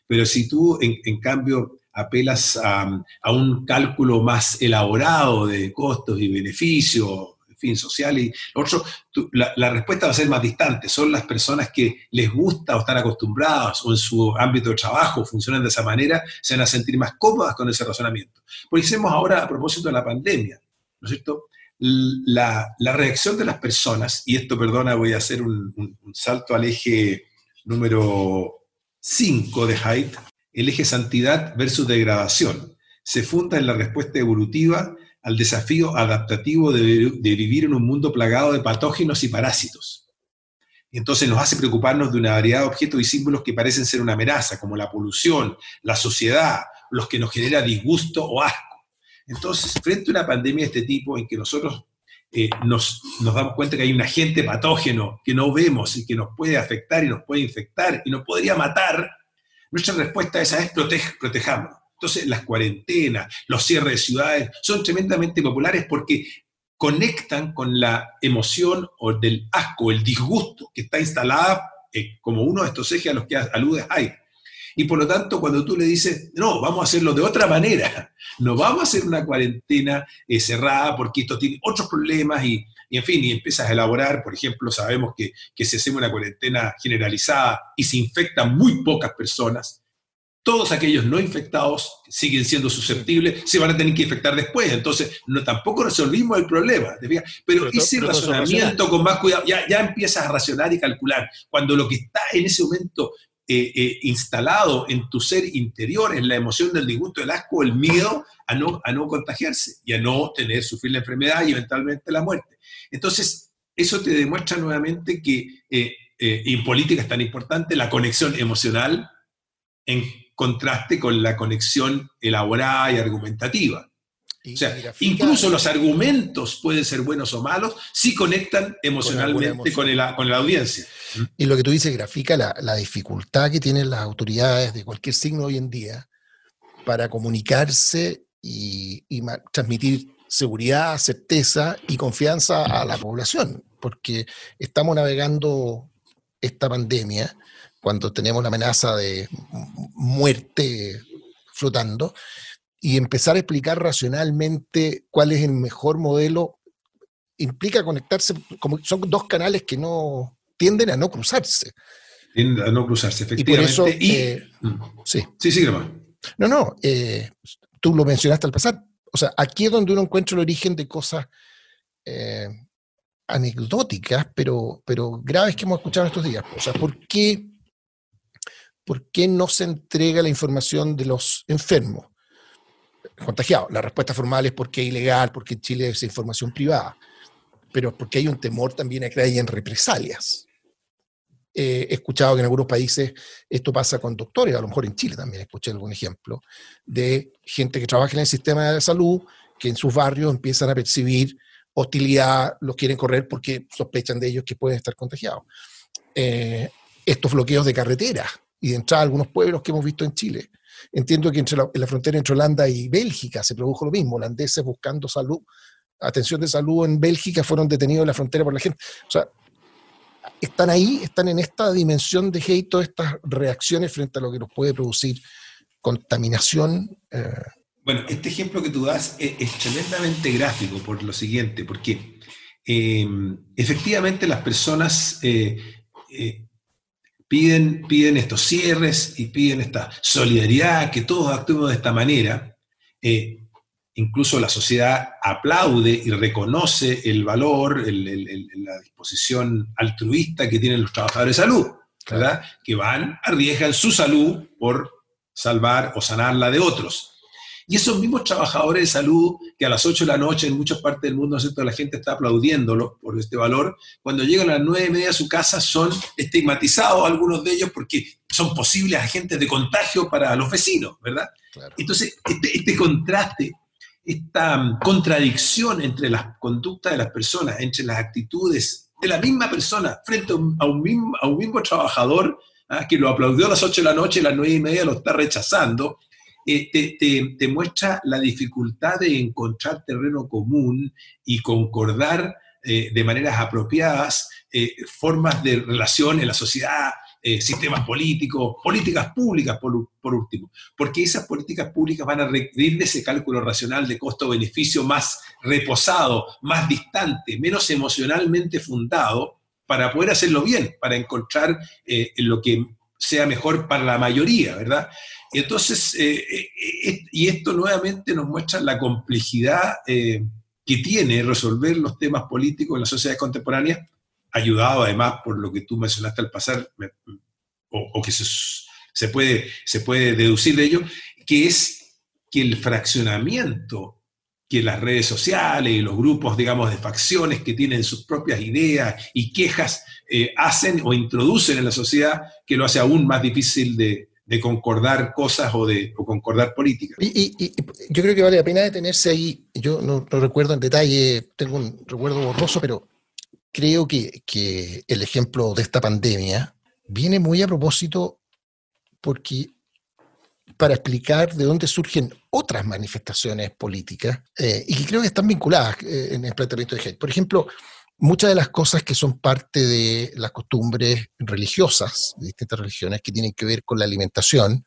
Pero si tú, en, cambio, apelas a, a, un cálculo más elaborado de costos y beneficios, fin, social y otro, la, respuesta va a ser más distante. Son las personas que les gusta o están acostumbradas o en su ámbito de trabajo funcionan de esa manera, se van a sentir más cómodas con ese razonamiento. Por hicimos ahora, a propósito de la pandemia, ¿no es cierto? La, reacción de las personas, y esto, perdona, voy a hacer un, un salto al eje número 5 de Haidt, el eje santidad versus degradación. Se funda en la respuesta evolutiva al desafío adaptativo de, vivir en un mundo plagado de patógenos y parásitos. Y entonces nos hace preocuparnos de una variedad de objetos y símbolos que parecen ser una amenaza, como la polución, la sociedad, los que nos genera disgusto o asco. Entonces, frente a una pandemia de este tipo en que nosotros eh, nos, damos cuenta que hay un agente patógeno que no vemos y que nos puede afectar y nos puede infectar y nos podría matar, nuestra respuesta a esa es protejámonos. Entonces, las cuarentenas, los cierres de ciudades son tremendamente populares porque conectan con la emoción o del asco, el disgusto que está instalada eh, como uno de estos ejes a los que alude ahí. Y por lo tanto, cuando tú le dices, no, vamos a hacerlo de otra manera, no vamos a hacer una cuarentena eh, cerrada porque esto tiene otros problemas y, en fin, y empiezas a elaborar, por ejemplo, sabemos que, que si hacemos una cuarentena generalizada y se infectan muy pocas personas, todos aquellos no infectados siguen siendo susceptibles, se van a tener que infectar después. Entonces, no, tampoco resolvimos el problema. Pero, ese razonamiento con más cuidado, ya, ya empiezas a racionar y calcular. Cuando lo que está en ese momento eh, eh, instalado en tu ser interior es la emoción del disgusto, el asco, el miedo a no, a no contagiarse y a no tener, sufrir la enfermedad y eventualmente la muerte. Entonces, eso te demuestra nuevamente que eh, en política es tan importante la conexión emocional en contraste con la conexión elaborada y argumentativa. o sea, incluso los argumentos pueden ser buenos o malos si conectan emocionalmente con, la audiencia. Y lo que tú dices grafica la, dificultad que tienen las autoridades de cualquier signo hoy en día para comunicarse y, y transmitir seguridad, certeza y confianza a la población, porque estamos navegando esta pandemia cuando tenemos la amenaza de muerte flotando, y empezar a explicar racionalmente cuál es el mejor modelo, implica conectarse, como son dos canales que no tienden a no cruzarse. Tienden a no cruzarse, efectivamente. Y por eso, eh, mm. sí. Sí, sí, No, no, eh, tú lo mencionaste al pasar. O sea, aquí es donde uno encuentra el origen de cosas eh, anecdóticas, pero, pero graves que hemos escuchado estos días. O sea, ¿por qué ¿por qué no se entrega la información de los enfermos? Contagiados. La respuesta formal es porque es ilegal, porque en Chile es información privada, pero porque hay un temor también a que hayan represalias. he escuchado que en algunos países esto pasa con doctores, a lo mejor en Chile también escuché algún ejemplo, de gente que trabaja en el sistema de salud, que en sus barrios empiezan a percibir hostilidad, los quieren correr porque sospechan de ellos que pueden estar contagiados. Eh, estos bloqueos de carretera, y de entrada a algunos pueblos que hemos visto en Chile. Entiendo que en la frontera entre Holanda y Bélgica se produjo lo mismo, holandeses buscando salud, atención de salud en Bélgica fueron detenidos en la frontera por la gente. O sea, están ahí, están en esta dimensión de hate, todas estas reacciones frente a lo que nos puede producir contaminación. Eh. Bueno, este ejemplo que tú das es, tremendamente gráfico por lo siguiente, porque eh, efectivamente las personas eh, piden, piden estos cierres y piden esta solidaridad, que todos actuemos de esta manera. Eh, incluso la sociedad aplaude y reconoce el valor, la disposición altruista que tienen los trabajadores de salud, ¿verdad? Que van, arriesgan su salud por salvar o sanar la de otros. Y esos mismos trabajadores de salud que a las 8 de la noche en muchas partes del mundo la gente está aplaudiéndolo por este valor, cuando llegan a las 9 y media a su casa son estigmatizados algunos de ellos porque son posibles agentes de contagio para los vecinos, ¿verdad? Entonces, este, este, contraste, esta mm, contradicción entre las conductas de las personas, entre las actitudes de la misma persona frente a un, mismo, a un mismo trabajador ¿ah? que lo aplaudió a las 8 de la noche y a las 9 y media lo está rechazando, eh, te, muestra la dificultad de encontrar terreno común y concordar eh, de maneras apropiadas eh, formas de relación en la sociedad, sistemas políticos, políticas públicas por, por, último, porque esas políticas públicas van a requerir de ese cálculo racional de costo-beneficio más reposado, más distante, menos emocionalmente fundado, para poder hacerlo bien, para encontrar lo que sea mejor para la mayoría, ¿verdad? Entonces, eh, eh, eh, y esto nuevamente nos muestra la complejidad que tiene resolver los temas políticos en la sociedad contemporánea, ayudado además por lo que tú mencionaste al pasar, o, que se, puede, se puede deducir de ello, que es que el fraccionamiento que las redes sociales y los grupos, digamos, de facciones que tienen sus propias ideas y quejas hacen o introducen en la sociedad, que lo hace aún más difícil de, concordar cosas o de concordar políticas. Y, yo creo que vale la pena detenerse ahí. Yo no, recuerdo en detalle, tengo un recuerdo borroso, pero creo que, el ejemplo de esta pandemia viene muy a propósito porque para explicar de dónde surgen otras manifestaciones políticas eh, y que creo que están vinculadas eh, en el planteamiento de Hegel. Por ejemplo, muchas de las cosas que son parte de las costumbres religiosas de distintas religiones que tienen que ver con la alimentación,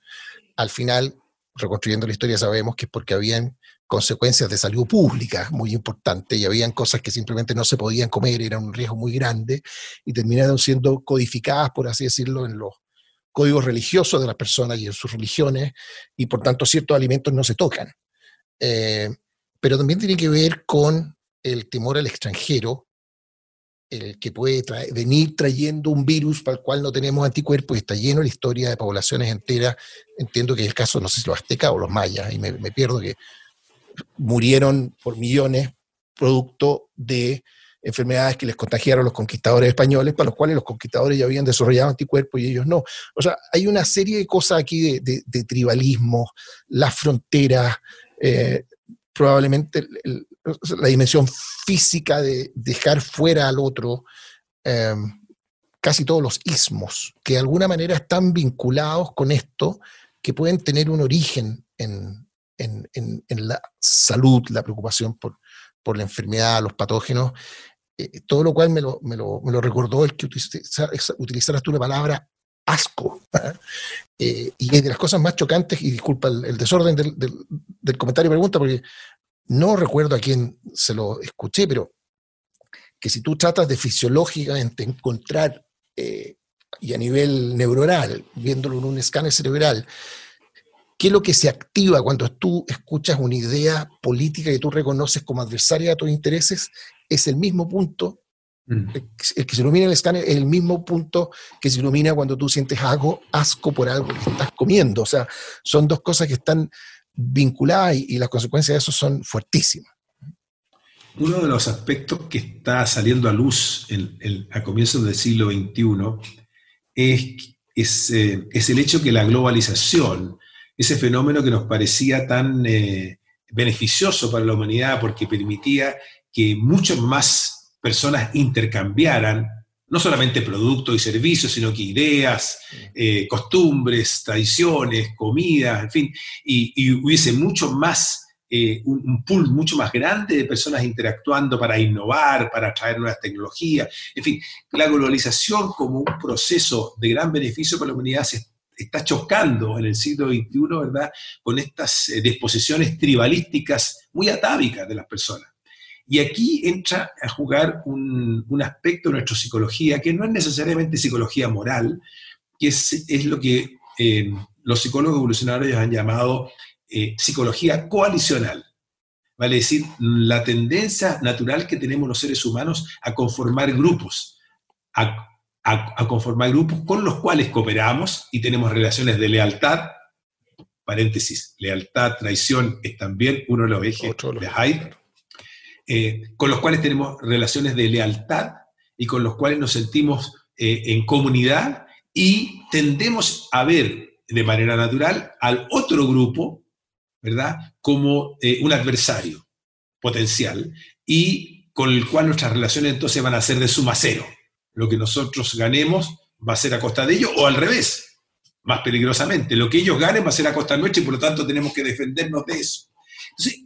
al final, reconstruyendo la historia, sabemos que es porque habían consecuencias de salud pública muy importantes y habían cosas que simplemente no se podían comer, era un riesgo muy grande y terminaron siendo codificadas, por así decirlo, en los códigos religiosos de las personas y en sus religiones y por tanto ciertos alimentos no se tocan. Eh, pero también tiene que ver con el temor al extranjero el que puede venir trayendo un virus para el cual no tenemos anticuerpos y está lleno la historia de poblaciones enteras. Entiendo que es el caso, no sé si los aztecas o los mayas, y me, pierdo que murieron por millones producto de enfermedades que les contagiaron los conquistadores españoles, para los cuales los conquistadores ya habían desarrollado anticuerpos y ellos no. O sea, hay una serie de cosas aquí de, tribalismo, las fronteras, eh, probablemente la dimensión física de dejar fuera al otro, em, casi todos los ismos, que de alguna manera están vinculados con esto, que pueden tener un origen en, la salud, la preocupación por, por, la enfermedad, los patógenos, eh, todo lo cual me lo, me, lo, me lo, recordó el que utilizaras tú la palabra asco. ¿ah? Eh, y es de las cosas más chocantes, y disculpa el, desorden del, del, comentario y pregunta, porque no recuerdo a quién se lo escuché, pero que si tú tratas de fisiológicamente encontrar, eh, y a nivel neuronal, viéndolo en un escáner cerebral, qué es lo que se activa cuando tú escuchas una idea política que tú reconoces como adversaria a tus intereses, es el mismo punto, mm. el que se ilumina el escáner es el mismo punto que se ilumina cuando tú sientes algo, asco por algo que estás comiendo. O sea, son dos cosas que están vinculadas y, las consecuencias de eso son fuertísimas. Uno de los aspectos que está saliendo a luz a comienzos del siglo XXI es, eh, es, el hecho que la globalización, ese fenómeno que nos parecía tan eh, beneficioso para la humanidad porque permitía que muchas más personas intercambiaran no solamente productos y servicios, sino que ideas, eh, costumbres, tradiciones, comidas, en fin, y, hubiese mucho más, eh, un, pool mucho más grande de personas interactuando para innovar, para traer nuevas tecnologías, en fin, la globalización como un proceso de gran beneficio para la humanidad se está chocando en el siglo XXI, ¿verdad?, con estas eh, disposiciones tribalísticas muy atávicas de las personas. Y aquí entra a jugar un, aspecto de nuestra psicología que no es necesariamente psicología moral, que es, lo que eh, los psicólogos evolucionarios han llamado eh, psicología coalicional. Vale decir, la tendencia natural que tenemos los seres humanos a conformar grupos, a, conformar grupos con los cuales cooperamos y tenemos relaciones de lealtad, paréntesis, lealtad, traición es también uno de los ejes de Hyde, eh, con los cuales tenemos relaciones de lealtad y con los cuales nos sentimos eh, en comunidad y tendemos a ver de manera natural al otro grupo, ¿verdad?, como eh, un adversario potencial y con el cual nuestras relaciones entonces van a ser de suma cero. Lo que nosotros ganemos va a ser a costa de ellos o al revés, más peligrosamente. Lo que ellos ganen va a ser a costa nuestra y por lo tanto tenemos que defendernos de eso. Entonces,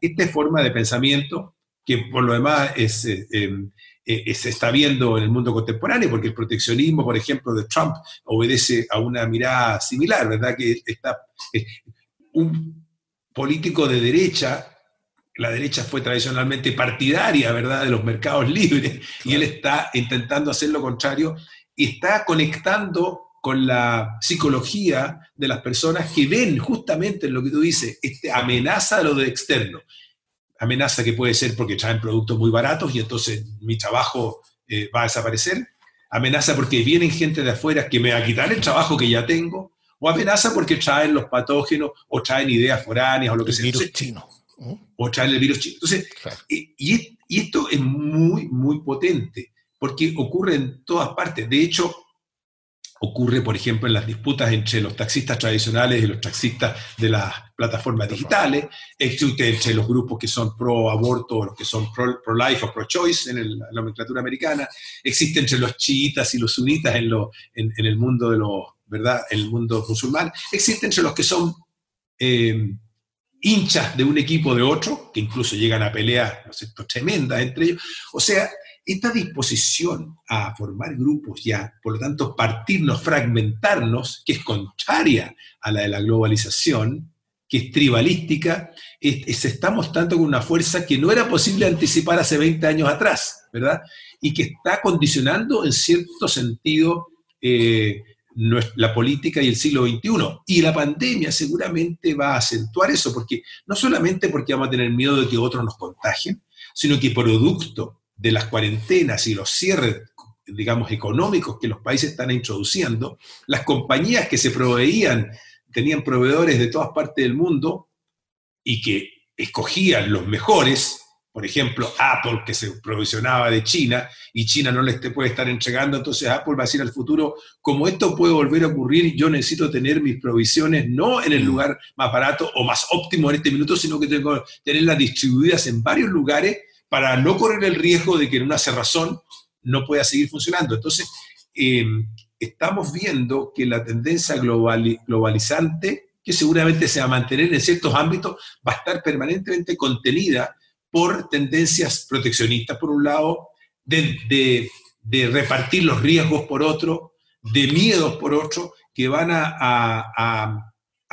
esta, forma de pensamiento, que por lo demás eh, em, eh, se está viendo en el mundo contemporáneo, porque el proteccionismo, por ejemplo, de Trump obedece a una mirada similar, ¿verdad? Que está eh, un político de derecha, la derecha fue tradicionalmente partidaria, ¿verdad?, de los mercados libres, y él está intentando hacer lo contrario y está conectando con la psicología de las personas que ven justamente en lo que tú dices, este amenaza a lo de externo. Amenaza que puede ser porque traen productos muy baratos y entonces mi trabajo eh, va a desaparecer. Amenaza porque vienen gente de afuera que me va a quitar el trabajo que ya tengo. O amenaza porque traen los patógenos o traen ideas foráneas o lo que sea. Virus chino. O traen el virus chino. Entonces, y, y esto es muy, muy potente porque ocurre en todas partes. De hecho, ocurre, por ejemplo, en las disputas entre los taxistas tradicionales y los taxistas de las plataformas digitales, existe entre los grupos que son pro aborto o los que son pro, life o pro choice en, la nomenclatura americana, existe entre los chiitas y los sunitas en, el mundo de los, ¿verdad? En el mundo musulmán, existe entre los que son eh, hinchas de un equipo de otro, que incluso llegan a peleas ¿no tremendas entre ellos. O sea, esta disposición a formar grupos ya, por lo tanto, partirnos, fragmentarnos, que es contraria a la de la globalización, que es tribalística, se está mostrando con una fuerza que no era posible anticipar hace 20 años atrás, ¿verdad? Y que está condicionando en cierto sentido eh, la política y el siglo XXI. Y la pandemia seguramente va a acentuar eso, porque no solamente porque vamos a tener miedo de que otros nos contagien, sino que producto de las cuarentenas y los cierres, digamos, económicos que los países están introduciendo, las compañías que se proveían, tenían proveedores de todas partes del mundo y que escogían los mejores, por ejemplo, Apple, que se provisionaba de China y China no les puede estar entregando, entonces Apple va a decir al futuro, como esto puede volver a ocurrir, yo necesito tener mis provisiones no en el mm. lugar más barato o más óptimo en este minuto, sino que tengo que tenerlas distribuidas en varios lugares para no correr el riesgo de que en una cerrazón no pueda seguir funcionando. Entonces, em, estamos viendo que la tendencia globalizante, que seguramente se va a mantener en ciertos ámbitos, va a estar permanentemente contenida por tendencias proteccionistas, por un lado, de, repartir los riesgos por otro, de miedos por otro, que van a,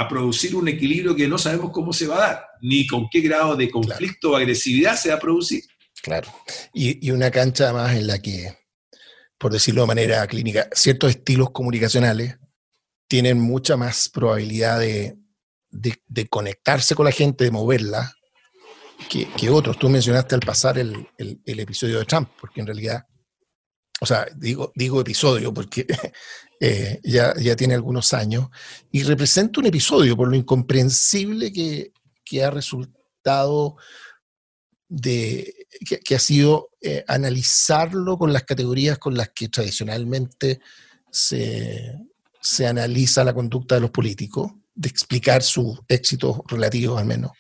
producir un equilibrio que no sabemos cómo se va a dar, ni con qué grado de conflicto o agresividad se va a producir. Claro. Y, una cancha más en la que, por decirlo de manera clínica, ciertos estilos comunicacionales tienen mucha más probabilidad de, conectarse con la gente, de moverla, que, otros. Tú mencionaste al pasar el, episodio de Trump, porque en realidad, o sea, digo, digo episodio porque eh, ya, ya tiene algunos años, y representa un episodio por lo incomprensible que, que ha resultado de, que, ha sido eh, analizarlo con las categorías con las que tradicionalmente se, analiza la conducta de los políticos, de explicar sus éxitos relativos al menos.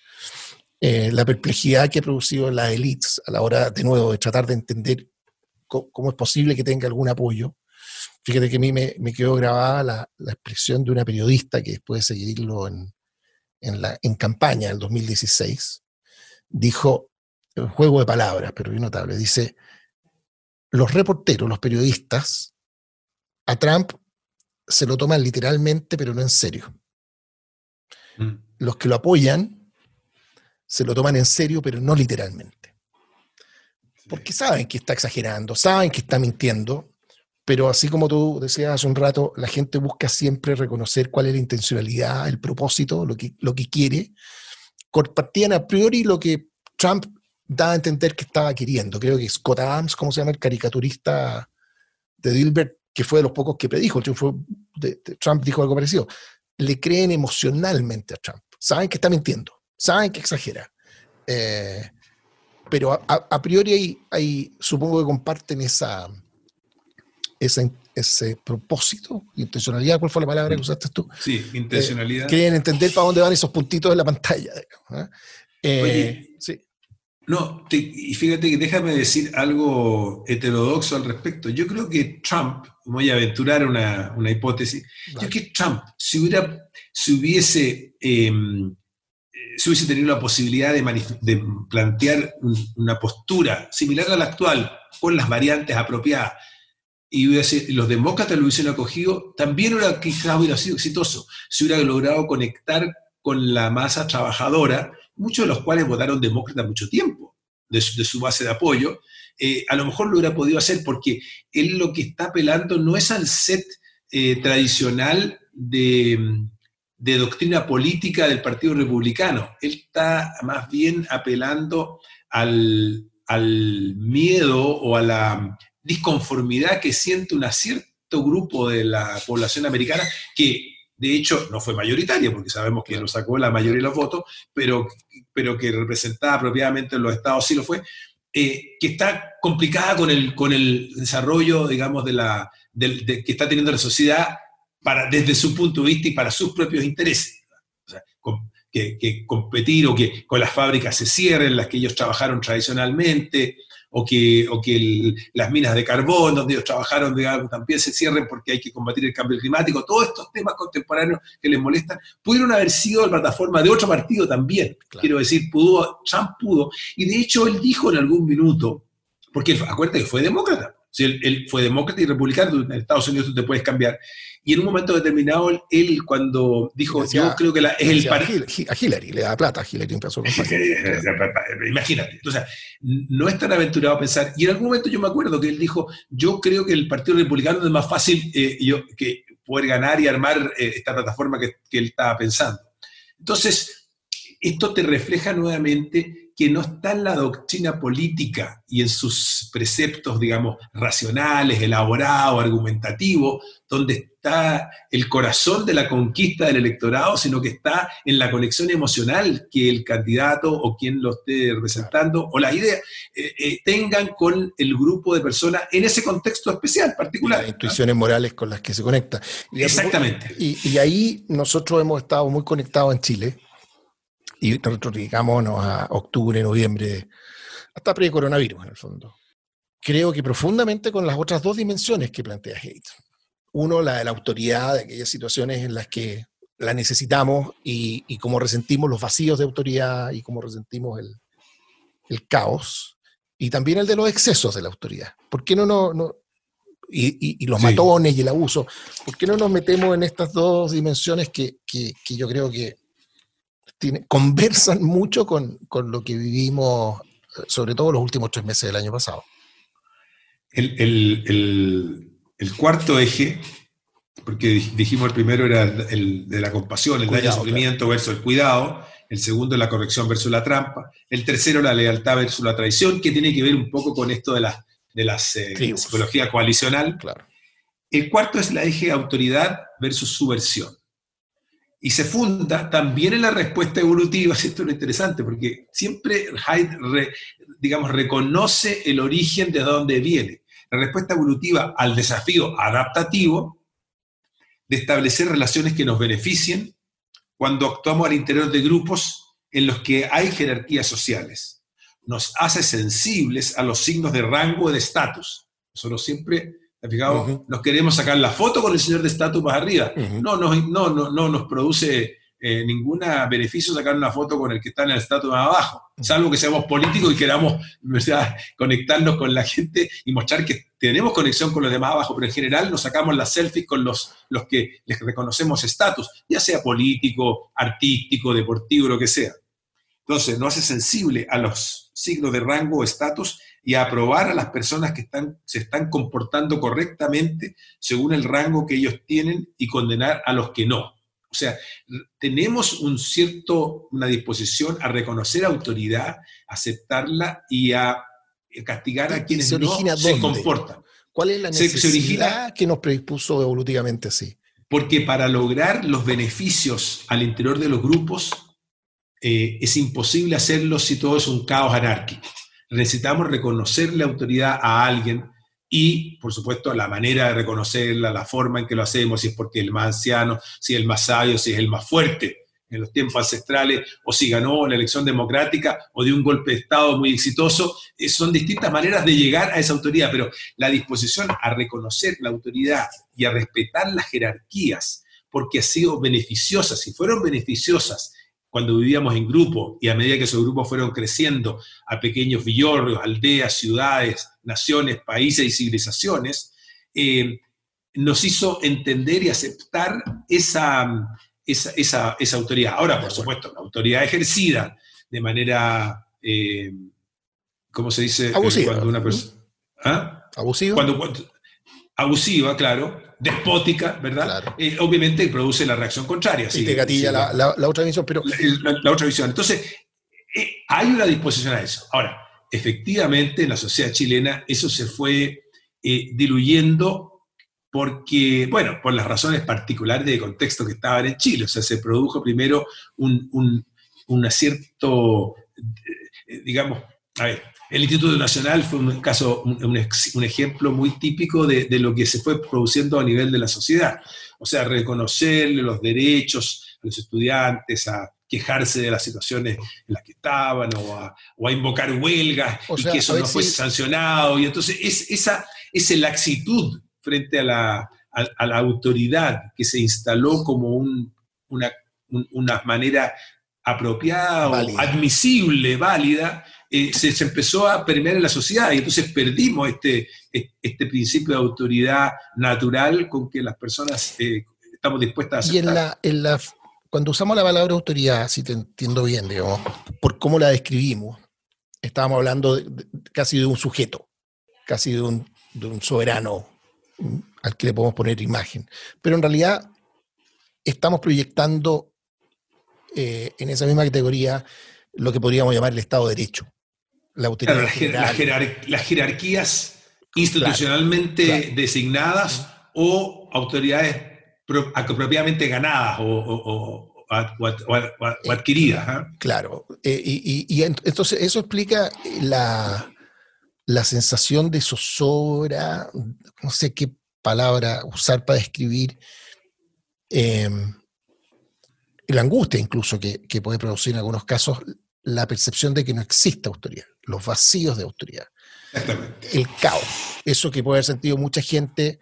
Eh, la perplejidad que ha producido las élites a la hora, de nuevo, de tratar de entender cómo, es posible que tenga algún apoyo. Fíjate que a mí me, quedó grabada la, expresión de una periodista que después de seguirlo en, en, la, en campaña del 2016, dijo, juego de palabras, pero bien notable. Dice, los reporteros, los periodistas, a Trump se lo toman literalmente, pero no en serio. Mm. Los que lo apoyan se lo toman en serio, pero no literalmente. Porque saben que está exagerando, saben que está mintiendo, pero así como tú decías hace un rato, la gente busca siempre reconocer cuál es la intencionalidad, el propósito, lo que, lo que quiere. Compartían a priori lo que Trump da a entender que estaba queriendo. Creo que Scott Adams, ¿cómo se llama? El caricaturista de Dilbert, que fue de los pocos que predijo Trump dijo algo parecido. Le creen emocionalmente a Trump. Saben que está mintiendo, saben que exagera. Eh, pero a, priori hay, supongo que comparten esa, ese propósito, intencionalidad, ¿cuál fue la palabra que usaste tú? Sí, intencionalidad. quieren entender para dónde van esos puntitos en la pantalla. ¿eh? Eh, sí. No, y fíjate que déjame decir algo heterodoxo al respecto. Yo creo que Trump, voy a aventurar una, hipótesis, yo creo que Trump, si, hubiera, si hubiese, em, si hubiese tenido la posibilidad de, plantear una postura similar a la actual, con las variantes apropiadas, y los demócratas lo hubiesen acogido, también hubiera, quizás hubiera sido exitoso, si hubiera logrado conectar con la masa trabajadora muchos de los cuales votaron demócrata mucho tiempo de su, base de apoyo, eh, a lo mejor lo hubiera podido hacer porque él lo que está apelando no es al set eh, tradicional de, doctrina política del Partido Republicano, él está más bien apelando al, al miedo o a la disconformidad que siente un cierto grupo de la población americana que de hecho, no fue mayoritaria, porque sabemos que lo sacó la mayoría de los votos, pero, pero que representaba apropiadamente en los estados sí lo fue, eh, que está complicada con el, con el desarrollo, digamos, de la, que está teniendo la sociedad para, desde su punto de vista y para sus propios intereses. que, que, competir o que con las fábricas se cierren, las que ellos trabajaron tradicionalmente, o que, o que las minas de carbón, donde ellos trabajaron, digamos, también se cierren porque hay que combatir el cambio climático, todos estos temas contemporáneos que les molestan, pudieron haber sido la plataforma de otro partido también. Quiero decir, pudo, Trump pudo, y de hecho él dijo en algún minuto, Porque acuérdate que fue demócrata. Si él, fue demócrata y republicano, en Estados Unidos tú te puedes cambiar. Y en un momento determinado, él cuando dijo, yo creo que la, es el partido... A Hillary, le da plata a Hillary, Imagínate. Entonces, no es tan aventurado pensar. Y en algún momento yo me acuerdo que él dijo, yo creo que el Partido Republicano es más fácil eh, yo, que poder ganar y armar eh, esta plataforma que, que él estaba pensando. Entonces, esto te refleja nuevamente que no está en la doctrina política y en sus preceptos, digamos, racionales, elaborados, argumentativos, donde está el corazón de la conquista del electorado, sino que está en la conexión emocional que el candidato o quien lo esté representando o la idea eh, eh, tengan con el grupo de personas en ese contexto especial, particular. Las intuiciones morales con las que se conecta. Exactamente. y ahí nosotros hemos estado muy conectados en Chile y nosotros digámonos a octubre, noviembre, hasta pre-coronavirus en el fondo. Creo que profundamente con las otras dos dimensiones que plantea Haidt. Uno, la de la autoridad, de aquellas situaciones en las que la necesitamos y, y cómo resentimos los vacíos de autoridad y cómo resentimos el, el, caos. Y también el de los excesos de la autoridad. ¿Por qué no, no, no y, y, los matones y el abuso? ¿Por qué no nos metemos en estas dos dimensiones que, que, que yo creo que conversan mucho con, lo que vivimos, sobre todo los últimos tres meses del año pasado. El, cuarto eje, porque dijimos el primero era el de la compasión, el daño sufrimiento versus el cuidado, el segundo la corrección versus la trampa, el tercero la lealtad versus la traición, que tiene que ver un poco con esto de la de las, eh, psicología coalicional. Claro. El cuarto es la eje autoridad versus subversión y se funda también en la respuesta evolutiva, esto es lo interesante, porque siempre Hyde, digamos, reconoce el origen de dónde viene. La respuesta evolutiva al desafío adaptativo de establecer relaciones que nos beneficien cuando actuamos al interior de grupos en los que hay jerarquías sociales. Nos hace sensibles a los signos de rango de estatus. Nosotros siempre nos queremos sacar la foto con el señor de estatus más arriba. no, no, no, no, nos produce eh, ningún beneficio sacar una foto con el que está en el estatus más abajo, salvo que seamos políticos y queramos conectarnos con la gente y mostrar que tenemos conexión con los demás abajo, pero en general nos sacamos las selfies con los, los que les reconocemos estatus, ya sea político, artístico, deportivo, lo que sea. Entonces, nos hace sensible a los signos de rango o estatus y aprobar a las personas que están, se están comportando correctamente según el rango que ellos tienen y condenar a los que no. O sea, tenemos un cierto, una disposición a reconocer autoridad, aceptarla y a castigar a quienes no se comportan. ¿Cuál es la necesidad que nos predispuso evolutivamente así? Porque para lograr los beneficios al interior de los grupos eh, es imposible hacerlo si todo es un caos anárquico necesitamos reconocerle autoridad a alguien y, por supuesto, la manera de reconocerla, la forma en que lo hacemos, si es porque es el más anciano, si es el más sabio, si es el más fuerte en los tiempos ancestrales, o si ganó la elección democrática o de un golpe de Estado muy exitoso, eh, son distintas maneras de llegar a esa autoridad, pero la disposición a reconocer la autoridad y a respetar las jerarquías, porque ha sido beneficiosa, si fueron beneficiosas cuando vivíamos en grupo y a medida que esos grupos fueron creciendo a pequeños villorrios, aldeas, ciudades, naciones, países y civilizaciones, eh, nos hizo entender y aceptar esa, esa, autoridad. Ahora, por supuesto, la autoridad ejercida de manera, eh, ¿cómo se dice? Abusiva. Cuando una persona... ¿Ah? Abusiva. cuando, abusiva, claro, despótica, ¿verdad? Eh, obviamente produce la reacción contraria. Y te gatilla la, otra visión, pero... La, otra visión. Entonces, eh, hay una disposición a eso. Ahora, efectivamente, en la sociedad chilena eso se fue eh, diluyendo porque, bueno, por las razones particulares de contexto que estaban en Chile. O sea, se produjo primero un, un, un acierto, digamos, a ver, el Instituto Nacional fue un caso, un, ejemplo muy típico de, lo que se fue produciendo a nivel de la sociedad. O sea, reconocerle los derechos a los estudiantes, a quejarse de las situaciones en las que estaban o a, invocar huelgas y que eso no fuese sancionado. Y entonces es, esa, esa laxitud frente a la, la autoridad que se instaló como una, una manera apropiada o admisible, válida, eh, se, empezó a permear en la sociedad y entonces perdimos este, este principio de autoridad natural con que las personas eh, estamos dispuestas a aceptar. Y en la, cuando usamos la palabra autoridad, si te entiendo bien, digamos, por cómo la describimos, estábamos hablando casi de un sujeto, casi de un, de un soberano al que le podemos poner imagen. Pero en realidad estamos proyectando eh, en esa misma categoría lo que podríamos llamar el Estado de Derecho la, las, jerarquías institucionalmente designadas o autoridades apropiadamente ganadas o, adquiridas. Claro, eh, y, entonces eso explica la, la sensación de zozobra, no sé qué palabra usar para describir, em, la angustia incluso que, que, puede producir en algunos casos la percepción de que no existe autoridad los vacíos de autoridad. El caos. Eso que puede haber sentido mucha gente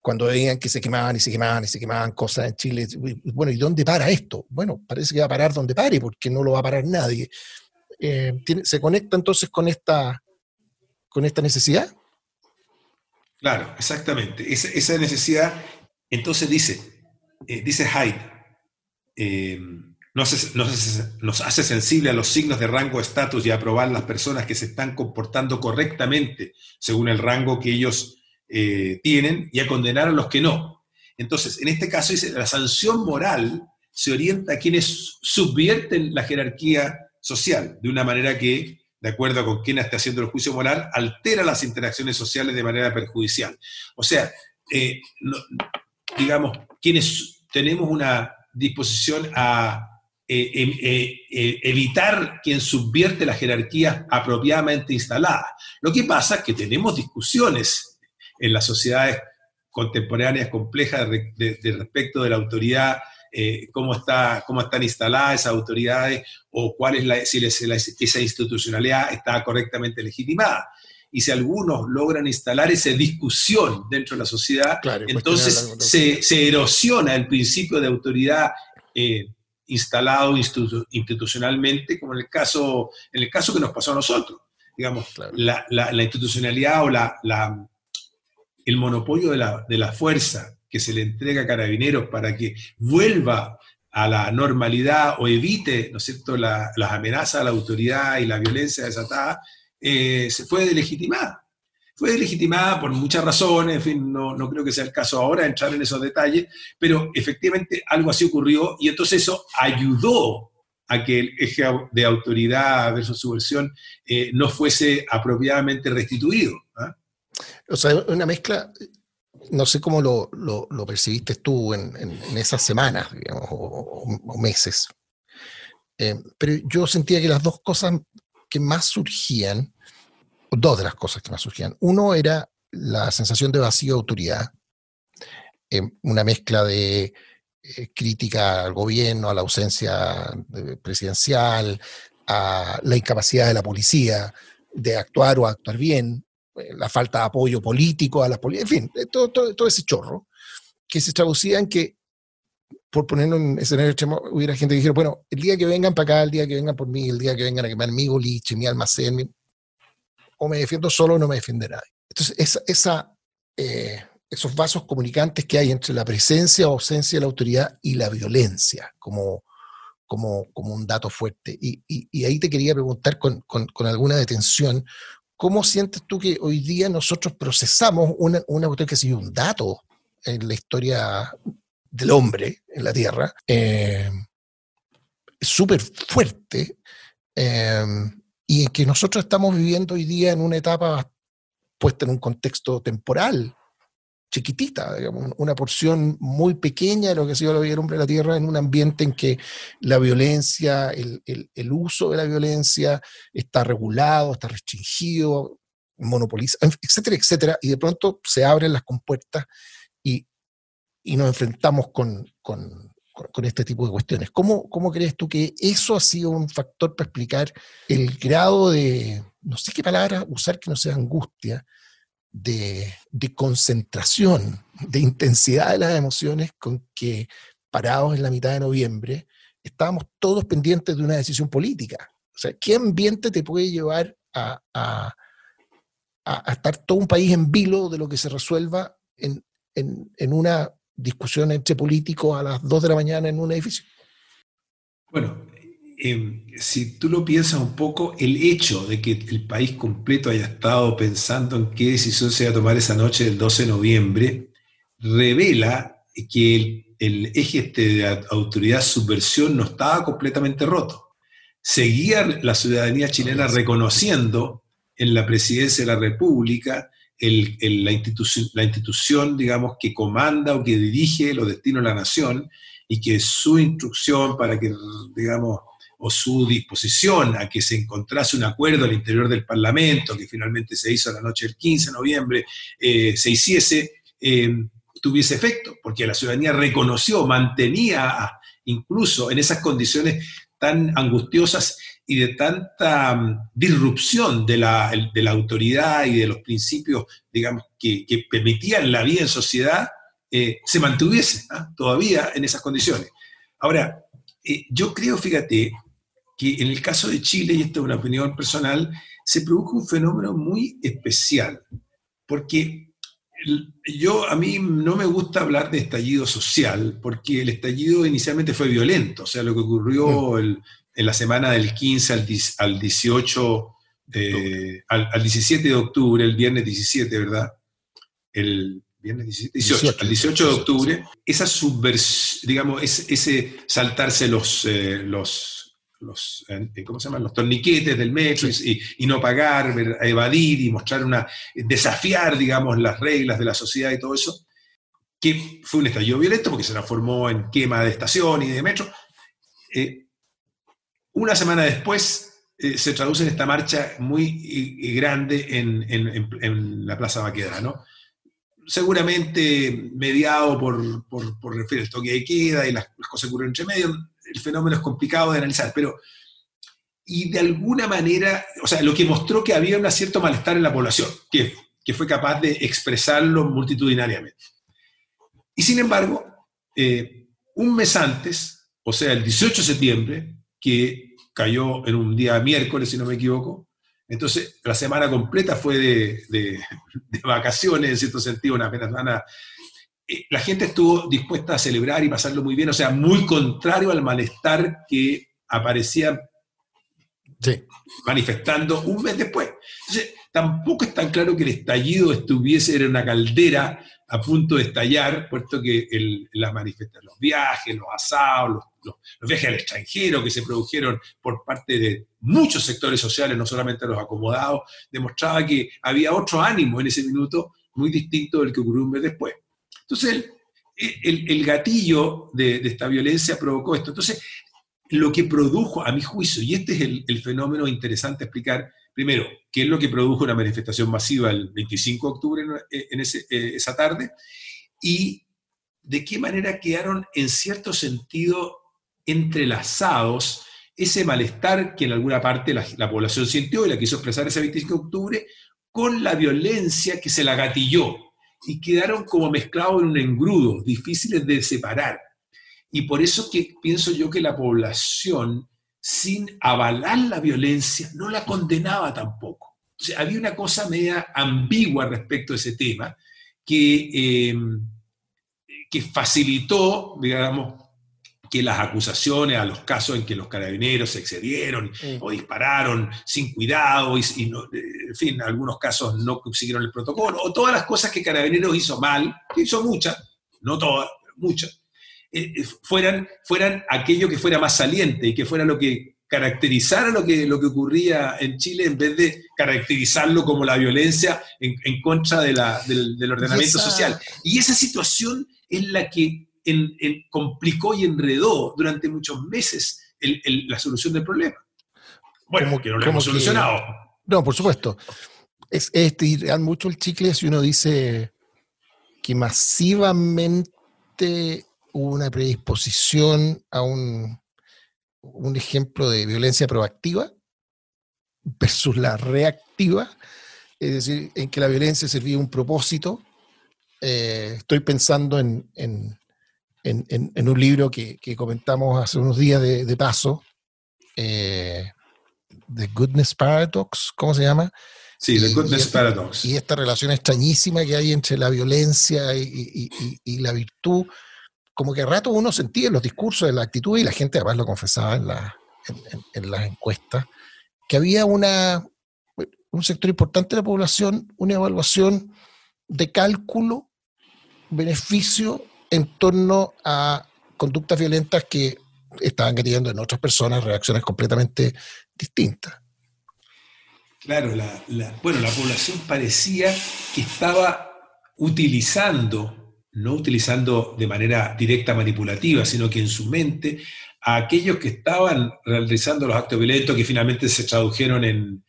cuando veían que se quemaban y se quemaban y se quemaban cosas en Chile. Bueno, ¿y dónde para esto? Bueno, parece que va a parar donde pare, porque no lo va a parar nadie. Eh, se conecta entonces con esta, con esta necesidad. Claro, exactamente. Esa, necesidad, entonces dice, eh, dice Hyde, eh, nos hace, sensible a los signos de rango, estatus y a aprobar las personas que se están comportando correctamente según el rango que ellos eh, tienen y a condenar a los que no. Entonces, en este caso dice, la sanción moral se orienta a quienes subvierten la jerarquía social de una manera que, de acuerdo con quien está haciendo el juicio moral, altera las interacciones sociales de manera perjudicial. O sea, eh, digamos, quienes tenemos una disposición a eh, em, eh, eh, evitar quien subvierte las jerarquías apropiadamente instaladas. Lo que pasa es que tenemos discusiones en las sociedades contemporáneas complejas de, respecto de la autoridad, cómo, está, cómo están instaladas esas autoridades o cuál es la, si esa institucionalidad está correctamente legitimada. Y si algunos logran instalar esa discusión dentro de la sociedad, entonces se, se, erosiona el principio de autoridad instalado institucionalmente, como en el caso, en el caso que nos pasó a nosotros. Digamos, la, la, institucionalidad o la, la, el monopolio de la, de la fuerza que se le entrega a carabineros para que vuelva a la normalidad o evite, ¿no es cierto?, las amenazas a la autoridad y la violencia desatada, eh, se fue delegitimada. Fue legitimada por muchas razones, en fin, no, no creo que sea el caso ahora entrar en esos detalles, pero efectivamente algo así ocurrió y entonces eso ayudó a que el eje de autoridad versus subversión eh, no fuese apropiadamente restituido. ¿ah? O sea, una mezcla, no sé cómo lo, lo, percibiste tú en, en, esas semanas digamos, o, meses, eh, pero yo sentía que las dos cosas que más surgían dos de las cosas que me surgían. Uno era la sensación de vacío de autoridad, eh, una mezcla de eh, crítica al gobierno, a la ausencia presidencial, a la incapacidad de la policía de actuar o actuar bien, eh, la falta de apoyo político a la policía, en fin, todo, todo, ese chorro, que se traducía en que, por ponerlo en escenario extremo, hubiera gente que dijera, bueno, el día que vengan para acá, el día que vengan por mí, el día que vengan a quemar mi boliche, mi almacén, o me defiendo solo o no me defiende nadie. Entonces, esa, eh, esos vasos comunicantes que hay entre la presencia o ausencia de la autoridad y la violencia como, como, como un dato fuerte. Y, ahí te quería preguntar con, con, con, alguna detención, ¿cómo sientes tú que hoy día nosotros procesamos una, una cuestión que ha sido un dato en la historia del hombre en la Tierra? Eh, súper fuerte. Eh, y que nosotros estamos viviendo hoy día en una etapa puesta en un contexto temporal, chiquitita, digamos, una porción muy pequeña de lo que ha sido la vida del hombre de la Tierra en un ambiente en que la violencia, el, el, uso de la violencia está regulado, está restringido, monopolizado, etcétera, etcétera, y de pronto se abren las compuertas y, y nos enfrentamos con, con este tipo de cuestiones. ¿Cómo, ¿Cómo crees tú que eso ha sido un factor para explicar el grado de, no sé qué palabra usar que no sea angustia, de, concentración, de intensidad de las emociones con que parados en la mitad de noviembre estábamos todos pendientes de una decisión política. O sea, ¿qué ambiente te puede llevar a, a, estar todo un país en vilo de lo que se resuelva en, en, en una discusión entre políticos a las 2 de la mañana en un edificio? Bueno, Em, si tú lo piensas un poco, el hecho de que el país completo haya estado pensando en qué decisión se iba a tomar esa noche del 12 de noviembre, revela que el, eje este de autoridad-subversión no estaba completamente roto. Seguía la ciudadanía chilena reconociendo en la presidencia de la República la, institución, la institución, digamos, que comanda o que dirige los destinos de la nación y que su instrucción para que, digamos, o su disposición a que se encontrase un acuerdo al interior del Parlamento, que finalmente se hizo la noche del 15 de noviembre, eh, se hiciese, eh, tuviese efecto, porque la ciudadanía reconoció, mantenía incluso en esas condiciones tan angustiosas y de tanta mm, disrupción de la, de la, autoridad y de los principios, digamos, que, permitían la vida en sociedad, eh, se mantuviese ¿ah? todavía en esas condiciones. Ahora, yo creo, fíjate, que en el caso de Chile, y esto es una opinión personal, se produjo un fenómeno muy especial, porque yo a mí no me gusta hablar de estallido social, porque el estallido inicialmente fue violento, o sea, lo que ocurrió mm. En la semana del 15 al, al 18, al, 17 de octubre, el viernes 17, ¿verdad? El viernes 17, 18, al 18 de octubre, esa subversión, digamos, ese, saltarse los, eh, los los, eh, ¿cómo se llaman? los torniquetes del metro y, no pagar, evadir y mostrar una, desafiar, digamos, las reglas de la sociedad y todo eso, que fue un estallido violento porque se transformó en quema de estación y de metro. Eh, una semana después eh, se traduce en esta marcha muy grande en, la Plaza Baqueda, ¿no? Seguramente mediado por, por, por el toque de queda y las, cosas ocurrieron entre medio, el fenómeno es complicado de analizar, pero y de alguna manera, o sea, lo que mostró que había un cierto malestar en la población, que, que fue capaz de expresarlo multitudinariamente. Y sin embargo, eh, un mes antes, o sea, el 18 de septiembre, que cayó en un día miércoles, si no me equivoco, entonces la semana completa fue de, de, de vacaciones, en cierto sentido, una semana. Eh, la gente estuvo dispuesta a celebrar y pasarlo muy bien, o sea, muy contrario al malestar que aparecía manifestando un mes después. Entonces, tampoco es tan claro que el estallido estuviese en una caldera a punto de estallar, puesto que las manifestaciones, los viajes, los asados, los, viajes al extranjero que se produjeron por parte de muchos sectores sociales, no solamente los acomodados, demostraba que había otro ánimo en ese minuto muy distinto del que ocurrió un mes después. Entonces, el, gatillo de, esta violencia provocó esto. Entonces, lo que produjo, a mi juicio, y este es el, fenómeno interesante explicar, primero, qué es lo que produjo una manifestación masiva el 25 de octubre en, eh, esa tarde, y de qué manera quedaron en cierto sentido entrelazados ese malestar que en alguna parte la, la, población sintió y la quiso expresar ese 25 de octubre, con la violencia que se la gatilló y quedaron como mezclados en un engrudo, difíciles de separar. Y por eso que pienso yo que la población, sin avalar la violencia, no la condenaba tampoco. O sea, había una cosa media ambigua respecto a ese tema que, eh, que facilitó, digamos, que las acusaciones a los casos en que los carabineros se excedieron o dispararon sin cuidado, y, en fin, en algunos casos no siguieron el protocolo, o todas las cosas que carabineros hizo mal, que hizo muchas, no todas, muchas, eh, eh, fueran, fueran aquello que fuera más saliente y que fuera lo que caracterizara lo que, lo que ocurría en Chile en vez de caracterizarlo como la violencia en, contra de la, del, ordenamiento social. Y esa situación es la que complicó y enredó durante muchos meses la solución del problema. Bueno, que no lo hemos solucionado. no, por supuesto. Es, estirar mucho el chicle si uno dice que masivamente hubo una predisposición a un, un ejemplo de violencia proactiva versus la reactiva, es decir, en que la violencia servía un propósito. Eh, estoy pensando en, en, un libro que, comentamos hace unos días de, paso, eh, The Goodness Paradox, ¿cómo se llama? Sí, The Goodness Paradox. Y esta relación extrañísima que hay entre la violencia y, la virtud, como que a rato uno sentía en los discursos, en la actitud, y la gente además lo confesaba en, la, en, las encuestas, que había una, un sector importante de la población, una evaluación de cálculo, beneficio en torno a conductas violentas que estaban queriendo en otras personas reacciones completamente distintas. Claro, la, bueno, la población parecía que estaba utilizando, no utilizando de manera directa manipulativa, sino que en su mente a aquellos que estaban realizando los actos violentos que finalmente se tradujeron en,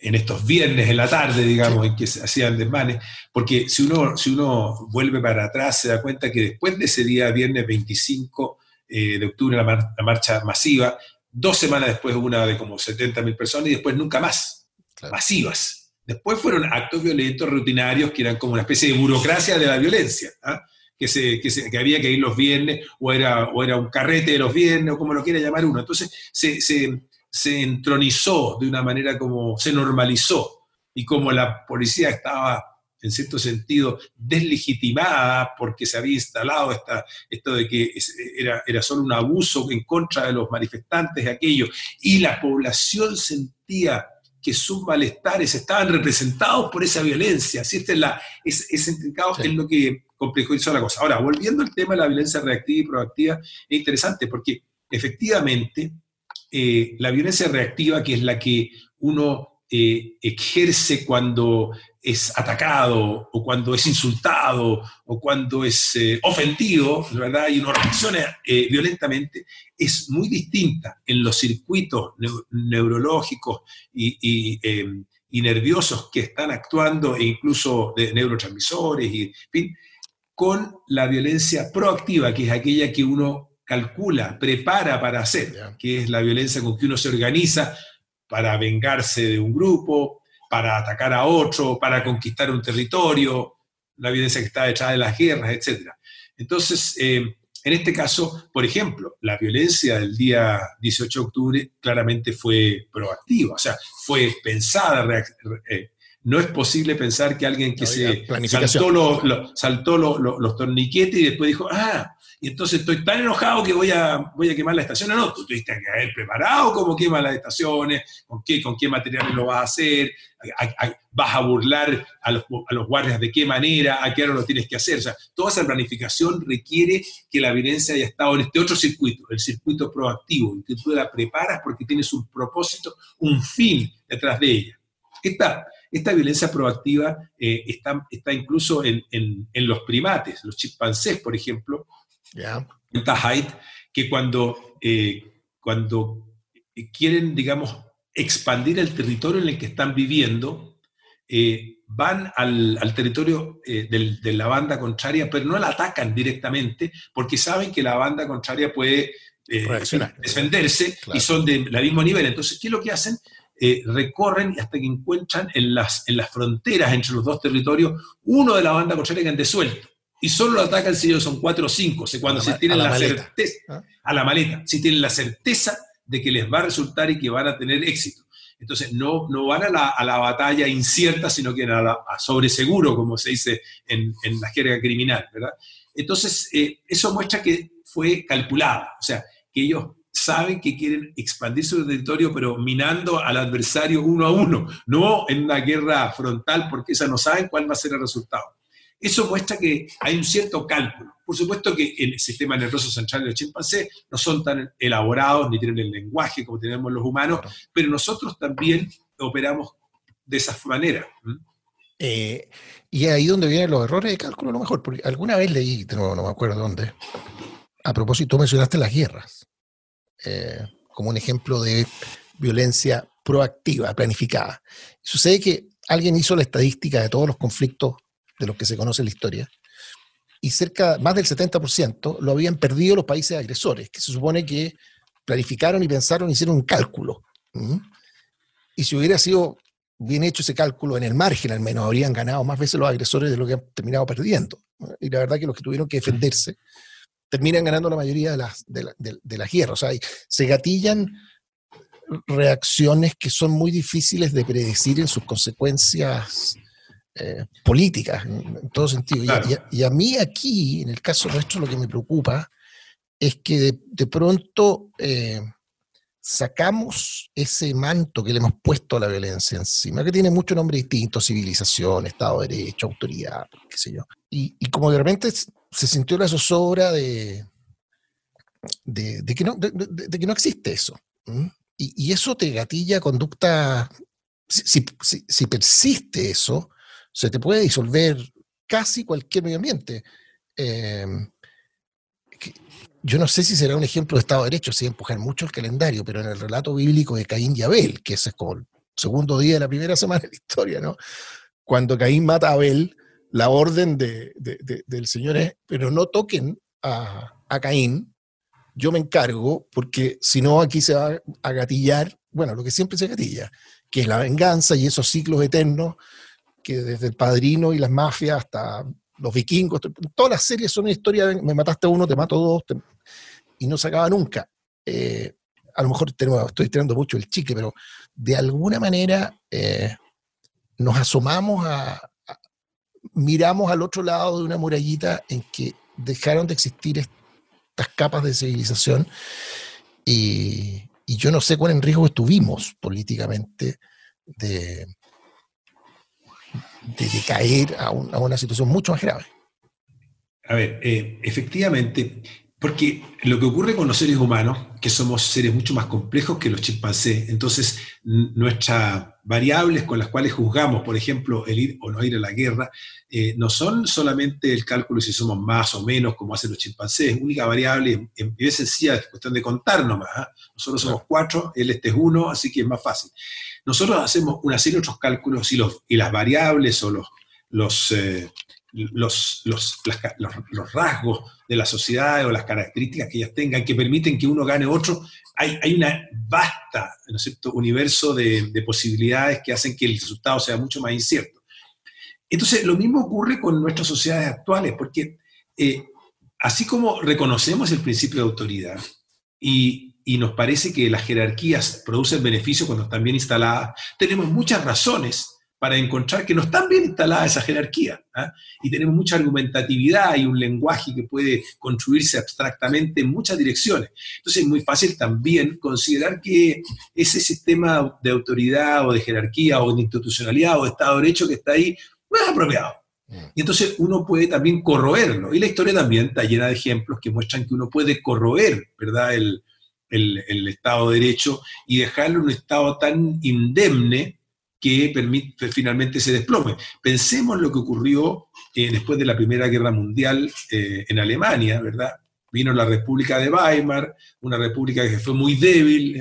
en estos viernes en la tarde, digamos, en que se hacían desmanes, porque si uno, si uno vuelve para atrás se da cuenta que después de ese día, viernes 25 eh, de octubre, la, marcha masiva, dos semanas después una de como 70.000 personas y después nunca más, masivas. Después fueron actos violentos rutinarios que eran como una especie de burocracia de la violencia, ¿ah? que, se, que, había que ir los viernes o era, o era un carrete de los viernes o como lo quiera llamar uno. Entonces se, se se entronizó de una manera como se normalizó y como la policía estaba en cierto sentido deslegitimada porque se había instalado esta, esto de que era, era solo un abuso en contra de los manifestantes de aquello, y la población sentía que sus malestares estaban representados por esa violencia. Así es, la, es, es es lo que complejizó la cosa. Ahora, volviendo al tema de la violencia reactiva y proactiva, es interesante porque efectivamente eh, la violencia reactiva, que es la que uno eh, ejerce cuando es atacado o cuando es insultado o cuando es eh, ofendido, ¿verdad? Y uno reacciona violentamente, es muy distinta en los circuitos neurológicos y, y, nerviosos que están actuando e incluso de neurotransmisores y, fin, con la violencia proactiva, que es aquella que uno calcula, prepara para hacer, que es la violencia con que uno se organiza para vengarse de un grupo, para atacar a otro, para conquistar un territorio, la violencia que está detrás de las guerras, etc. Entonces, eh, en este caso, por ejemplo, la violencia del día 18 de octubre claramente fue proactiva, o sea, fue pensada. Eh, no es posible pensar que alguien que se saltó, saltó los torniquetes y después dijo, ah, y entonces estoy tan enojado que voy a, voy a quemar la estación. No, tú tuviste que haber preparado cómo quemas las estaciones, con qué, con qué materiales lo vas a hacer, vas a burlar a los, a los, guardias de qué manera, a qué hora lo tienes que hacer. O sea, toda esa planificación requiere que la violencia haya estado en este otro circuito, el circuito proactivo, y que tú la preparas porque tienes un propósito, un fin detrás de ella. Esta, esta violencia proactiva eh, está, está, incluso en, en, en, los primates, los chimpancés, por ejemplo, que cuando, eh, cuando quieren, digamos, expandir el territorio en el que están viviendo, eh, van al, territorio eh, de la banda contraria, pero no la atacan directamente porque saben que la banda contraria puede defenderse y son del mismo nivel. Entonces, ¿qué es lo que hacen? recorren hasta que encuentran en las, en las fronteras entre los dos territorios uno de la banda contraria que han desuelto y solo lo atacan si ellos son cuatro o cinco, cuando se tienen la, certeza, ¿Ah? a la maleta, si tienen la certeza de que les va a resultar y que van a tener éxito. Entonces, no, no van a la, a la batalla incierta, sino que a, la, a sobre seguro, como se dice en, en la jerga criminal, ¿verdad? Entonces, eh, eso muestra que fue calculada, o sea, que ellos saben que quieren expandir su territorio, pero minando al adversario uno a uno, no en una guerra frontal, porque esa no saben cuál va a ser el resultado. Eso muestra que hay un cierto cálculo. Por supuesto que el sistema nervioso central del chimpancé no son tan elaborados ni tienen el lenguaje como tenemos los humanos, pero nosotros también operamos de esa manera. Eh, y ahí donde vienen los errores de cálculo, a lo mejor, porque alguna vez leí, no, me acuerdo dónde, a propósito mencionaste las guerras, eh, como un ejemplo de violencia proactiva, planificada. Sucede que alguien hizo la estadística de todos los conflictos de los que se conoce la historia, y cerca, más del 70% lo habían perdido los países agresores, que se supone que planificaron y pensaron, hicieron un cálculo. Y si hubiera sido bien hecho ese cálculo, en el margen al menos, habrían ganado más veces los agresores de lo que han terminado perdiendo. Y la verdad que los que tuvieron que defenderse terminan ganando la mayoría de las, de, de las guerras. O sea, se gatillan reacciones que son muy difíciles de predecir en sus consecuencias eh, políticas, en, todo sentido. Y, a, mí aquí, en el caso nuestro, lo que me preocupa es que de, pronto eh, sacamos ese manto que le hemos puesto a la violencia encima, que tiene mucho nombre distinto, civilización, Estado de Derecho, autoridad, qué sé yo. Y, como de repente se sintió la zozobra de, de, que, no, de, que no existe eso. Y, eso te gatilla conducta, si, si, persiste eso, se te puede disolver casi cualquier medio ambiente. Em, yo no sé si será un ejemplo de Estado de Derecho, si empujar mucho el calendario, pero en el relato bíblico de Caín y Abel, que ese es el segundo día de la primera semana de la historia, ¿no? Cuando Caín mata a Abel, la orden de, del Señor es, pero no toquen a, a Caín, yo me encargo, porque si no aquí se va a gatillar, bueno, lo que siempre se gatilla, que es la venganza y esos ciclos eternos que desde el padrino y las mafias hasta los vikingos, todas las series son una historia de me mataste a uno, te mato a dos, y no se acaba nunca. Eh, a lo mejor estoy tirando mucho el chicle, pero de alguna manera eh, nos asomamos a, miramos al otro lado de una murallita en que dejaron de existir capas de civilización y, yo no sé cuál en riesgo estuvimos políticamente de, de, caer a, una situación mucho más grave. A ver, eh, efectivamente, porque lo que ocurre con los seres humanos, que somos seres mucho más complejos que los chimpancés, entonces nuestras variables con las cuales juzgamos, por ejemplo, el ir o no ir a la guerra, eh, no son solamente el cálculo si somos más o menos como hacen los chimpancés, única variable, vez sencilla, es cuestión de contar nomás. ¿ah? Nosotros somos cuatro, él este es uno, así que es más fácil. Nosotros hacemos una serie de otros cálculos y, los, y las variables o los, los, eh, los, los, los, rasgos de la sociedad o las características que ellas tengan que permiten que uno gane otro, hay, hay una vasta universo de, de, posibilidades que hacen que el resultado sea mucho más incierto. Entonces, lo mismo ocurre con nuestras sociedades actuales, porque eh, así como reconocemos el principio de autoridad y, y nos parece que las jerarquías producen beneficio cuando están bien instaladas, tenemos muchas razones para encontrar que no están bien instalada esa jerarquía. ¿ah? Y tenemos mucha argumentatividad y un lenguaje que puede construirse abstractamente en muchas direcciones. Entonces es muy fácil también considerar que ese sistema de autoridad o de jerarquía o de institucionalidad o de Estado de Derecho que está ahí no es apropiado. Mm. Y entonces uno puede también corroerlo. Y la historia también está llena de ejemplos que muestran que uno puede corroer, ¿verdad?, el, el Estado de Derecho y dejarlo en un estado tan indemne que permite finalmente se desplome. Pensemos lo que ocurrió eh, después de la Primera Guerra Mundial eh, en Alemania, ¿verdad? Vino la República de Weimar, una república que fue muy débil,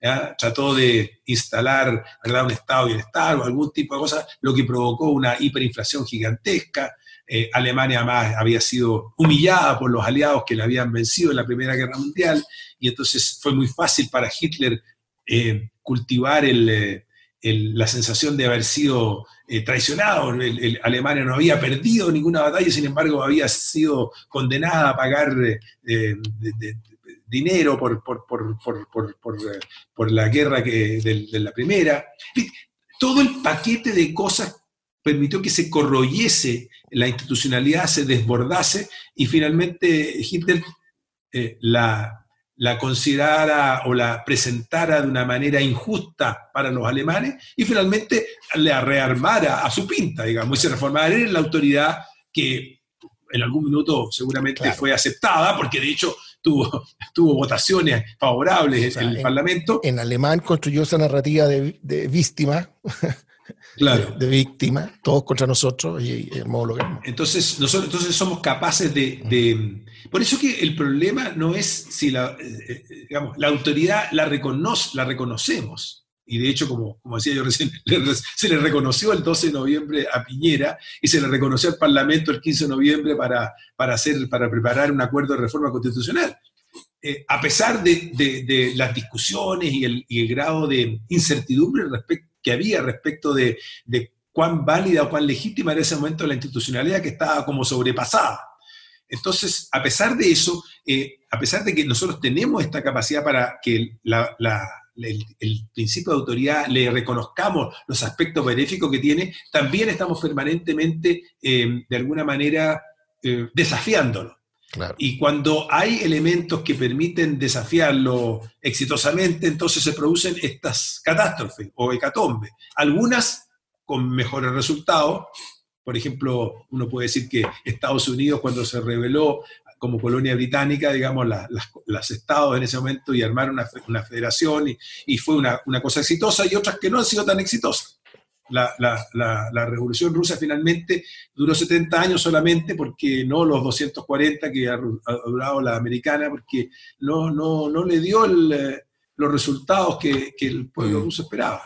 eh, trató de instalar ¿verdad? un estado bienestar o algún tipo de cosa, lo que provocó una hiperinflación gigantesca. Alemania además había sido humillada por los aliados que la habían vencido en la Primera Guerra Mundial y entonces fue muy fácil para Hitler cultivar el, la sensación de haber sido eh, traicionado. El, Alemania no había perdido ninguna batalla, sin embargo había sido condenada a pagar eh, dinero por, por, la guerra que, de, la primera. Todo el paquete de cosas permitió que se corroyese la institucionalidad, se desbordase y finalmente Hitler eh, la, la considerara o la presentara de una manera injusta para los alemanes y finalmente le rearmara a su pinta, digamos, y se reformara en la autoridad que en algún minuto seguramente fue aceptada, porque de hecho tuvo, tuvo votaciones favorables en el Parlamento. En alemán construyó esa narrativa de, de víctima claro. de, víctima, todos contra nosotros y, el modo Entonces, nosotros entonces somos capaces de, Por eso que el problema no es si la, eh, eh, digamos, la autoridad la, reconoce, la reconocemos. Y de hecho, como, como decía yo recién, se le reconoció el 12 de noviembre a Piñera y se le reconoció al Parlamento el 15 de noviembre para, para, hacer, para preparar un acuerdo de reforma constitucional. Eh, a pesar de, de, las discusiones y el, y el, grado de incertidumbre respecto que había respecto de, cuán válida o cuán legítima era ese momento la institucionalidad que estaba como sobrepasada. Entonces, a pesar de eso, eh, a pesar de que nosotros tenemos esta capacidad para que el, principio de autoridad le reconozcamos los aspectos benéficos que tiene, también estamos permanentemente, eh, de alguna manera, eh, desafiándolo. Y cuando hay elementos que permiten desafiarlo exitosamente, entonces se producen estas catástrofes o hecatombes. Algunas con mejores resultados. Por ejemplo, uno puede decir que Estados Unidos, cuando se reveló como colonia británica, digamos, las, estados en ese momento y armaron una, federación y, fue una, una, cosa exitosa y otras que no han sido tan exitosas la, revolución rusa finalmente duró 70 años solamente porque no los 240 que ha, durado la americana, porque no, no, no le dio los resultados que, el pueblo mm. ruso esperaba.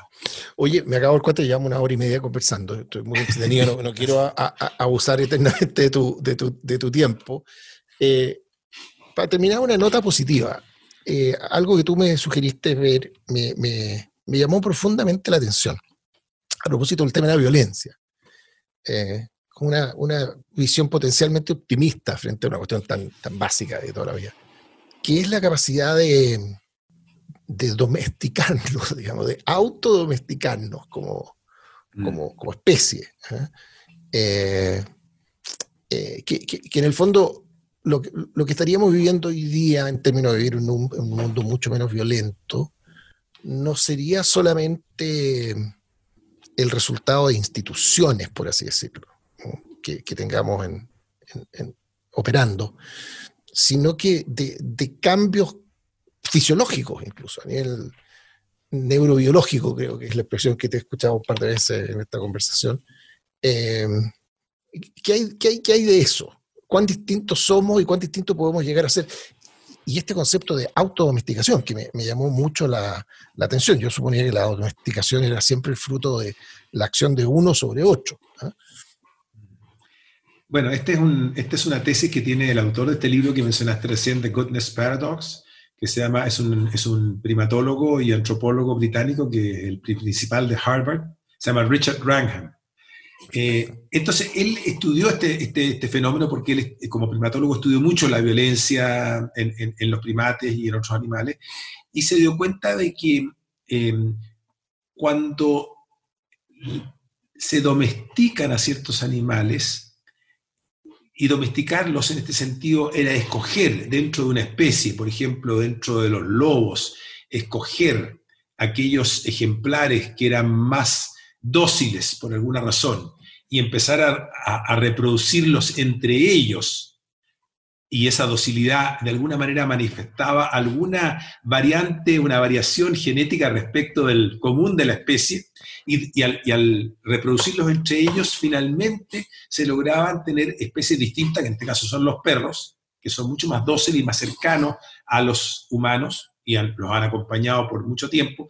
Oye, me acabo el cuento y llevamos una hora y media conversando. Estoy muy entretenido, no, quiero abusar eternamente de tu, de tu, tiempo. Eh, para terminar, una nota positiva. Eh, algo que tú me sugeriste ver me, me llamó profundamente la atención a propósito del tema de la violencia, eh, con una, visión potencialmente optimista frente a una cuestión tan, tan básica de toda la vida, que es la capacidad de, de domesticarnos, digamos, de autodomesticarnos como, mm. como, como especie. ¿eh? Eh, que, en el fondo lo que, lo que, estaríamos viviendo hoy día en términos de vivir en un, en un mundo mucho menos violento, no sería solamente el resultado de instituciones, por así decirlo, que, tengamos en, operando, sino que de, cambios fisiológicos incluso, a nivel neurobiológico, creo que es la expresión que te he escuchado un par de veces en esta conversación. Eh, ¿qué, hay, qué, hay, ¿Qué hay de eso? ¿Cuán distintos somos y cuán distintos podemos llegar a ser? Y este concepto de autodomesticación, que me, llamó mucho la, atención. Yo suponía que la autodomesticación era siempre el fruto de la acción de uno sobre ocho. ¿ah? Bueno, este es esta es una tesis que tiene el autor de este libro que mencionaste recién, The Goodness Paradox, que se llama, es un, es un primatólogo y antropólogo británico, que es el principal de Harvard, se llama Richard Granham. Eh, entonces, él estudió este, este, este, fenómeno porque él, como primatólogo, estudió mucho la violencia en, los primates y en otros animales, y se dio cuenta de que em, cuando se domestican a ciertos animales, y domesticarlos en este sentido era escoger dentro de una especie, por ejemplo, dentro de los lobos, escoger aquellos ejemplares que eran más dóciles por alguna razón y empezar a, reproducirlos entre ellos, y esa docilidad de alguna manera manifestaba alguna variante, una variación genética respecto del común de la especie, y, al, reproducirlos entre ellos, finalmente se lograban tener especies distintas, que en este caso son los perros, que son mucho más dóciles y más cercanos a los humanos, y los han acompañado por mucho tiempo,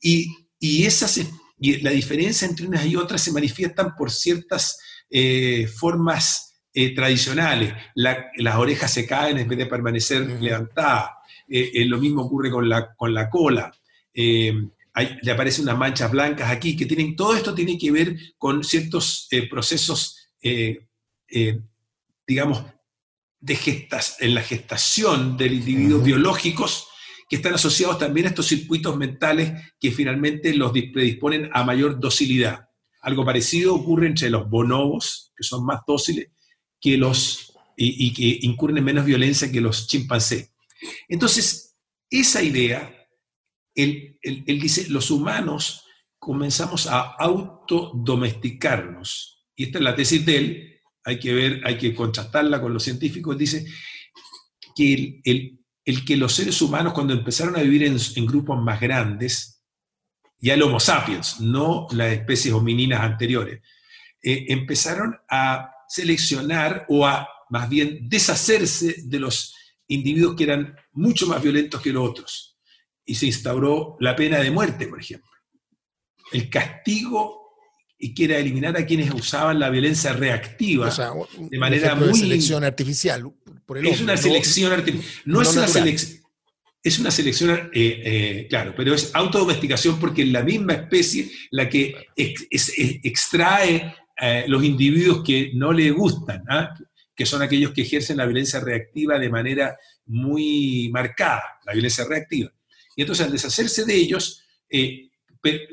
y, y esas y la diferencia entre unas y otras se manifiestan por ciertas eh, formas eh, tradicionales. las orejas se caen en vez de permanecer levantadas. Eh, lo mismo ocurre con la, con la cola. le aparecen unas manchas blancas aquí, que tienen, todo esto tiene que ver con ciertos procesos, digamos, de gestas, en la gestación del individuo biológicos que están asociados también a estos circuitos mentales que finalmente los predisponen a mayor docilidad. Algo parecido ocurre entre los bonobos, que son más dóciles, que los, y, que incurren en menos violencia que los chimpancés. Entonces, esa idea, él, dice, los humanos comenzamos a autodomesticarnos. Y esta es la tesis de él, hay que ver, hay que contrastarla con los científicos, dice que el que los seres humanos cuando empezaron a vivir en, grupos más grandes, ya el Homo sapiens, no las especies homininas anteriores, eh, empezaron a seleccionar o a más bien deshacerse de los individuos que eran mucho más violentos que los otros. Y se instauró la pena de muerte, por ejemplo. El castigo y que era eliminar a quienes usaban la violencia reactiva de manera muy... selección artificial, es una selección artificial. No, es una selección. Es una selección, claro, pero es autodomesticación porque es la misma especie la que extrae eh, los individuos que no le gustan, ¿ah? que son aquellos que ejercen la violencia reactiva de manera muy marcada, la violencia reactiva. Y entonces al deshacerse de ellos, eh,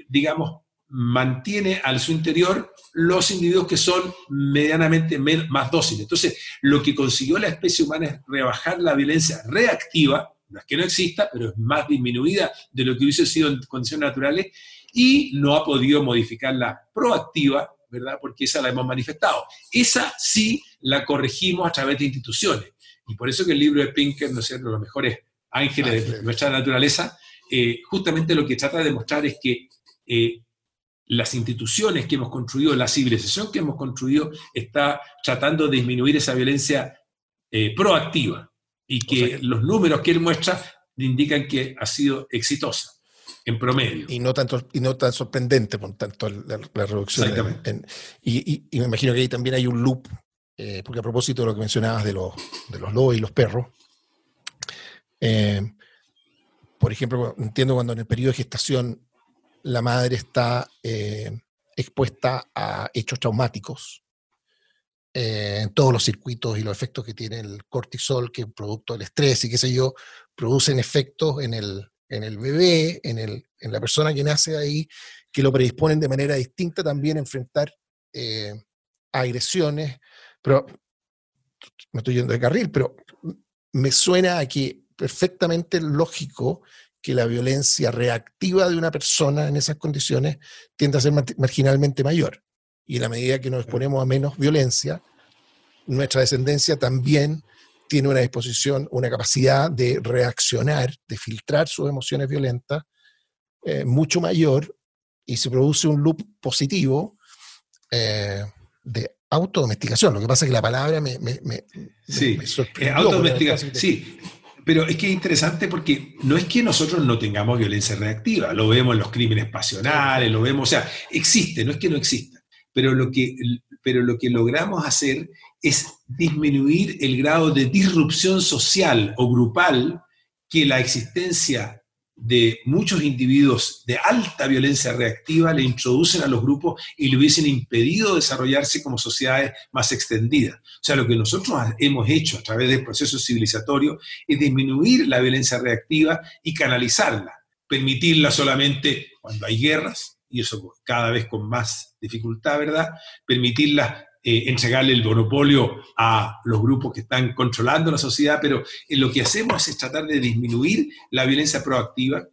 digamos, mantiene al su interior los individuos que son medianamente más dóciles. Entonces, lo que consiguió la especie humana es rebajar la violencia reactiva, no es que no exista, pero es más disminuida de lo que hubiese sido en condiciones naturales, y no ha podido modificar la proactiva, ¿verdad? Porque esa la hemos manifestado. Esa sí la corregimos a través de instituciones. Y por eso que el libro de Pinker, ¿no es cierto?, los mejores ángeles de nuestra naturaleza, eh, justamente lo que trata de demostrar es que eh, las instituciones que hemos construido, la civilización que hemos construido, está tratando de disminuir esa violencia eh, proactiva y que, los números que él muestra indican que ha sido exitosa en promedio. Y no, tanto, y no tan sorprendente, por tanto, la, reducción. Exactamente. y, me imagino que ahí también hay un loop, eh, porque a propósito de lo que mencionabas de los, de los lobos y los perros, eh, por ejemplo, entiendo cuando en el periodo de gestación la madre está eh, expuesta a hechos traumáticos, eh, en todos los circuitos y los efectos que tiene el cortisol, que producto del estrés y qué sé yo, producen efectos en el, en el bebé, en, el, en la persona que nace ahí, que lo predisponen de manera distinta también a enfrentar eh, agresiones. Pero me estoy yendo de carril, pero me suena a que perfectamente lógico que la violencia reactiva de una persona en esas condiciones tiende a ser marginalmente mayor. Y en la medida que nos exponemos a menos violencia, nuestra descendencia también tiene una disposición, una capacidad de reaccionar, de filtrar sus emociones violentas eh, mucho mayor y se produce un loop positivo eh, de autodomesticación. Lo que pasa es que la palabra me, me, me, sí, me autodomesticación. Sí, pero es que es interesante porque no es que nosotros no tengamos violencia reactiva, lo vemos en los crímenes pasionales, lo vemos, o sea, existe, no es que no exista, pero lo que, pero lo que logramos hacer es disminuir el grado de disrupción social o grupal que la existencia de muchos individuos de alta violencia reactiva le introducen a los grupos y le hubiesen impedido desarrollarse como sociedades más extendidas. O sea, lo que nosotros hemos hecho a través del proceso civilizatorio es disminuir la violencia reactiva y canalizarla, permitirla solamente cuando hay guerras, y eso cada vez con más dificultad, ¿verdad? Permitirla eh, entregarle el monopolio a los grupos que están controlando la sociedad, pero lo que hacemos es tratar de disminuir la violencia proactiva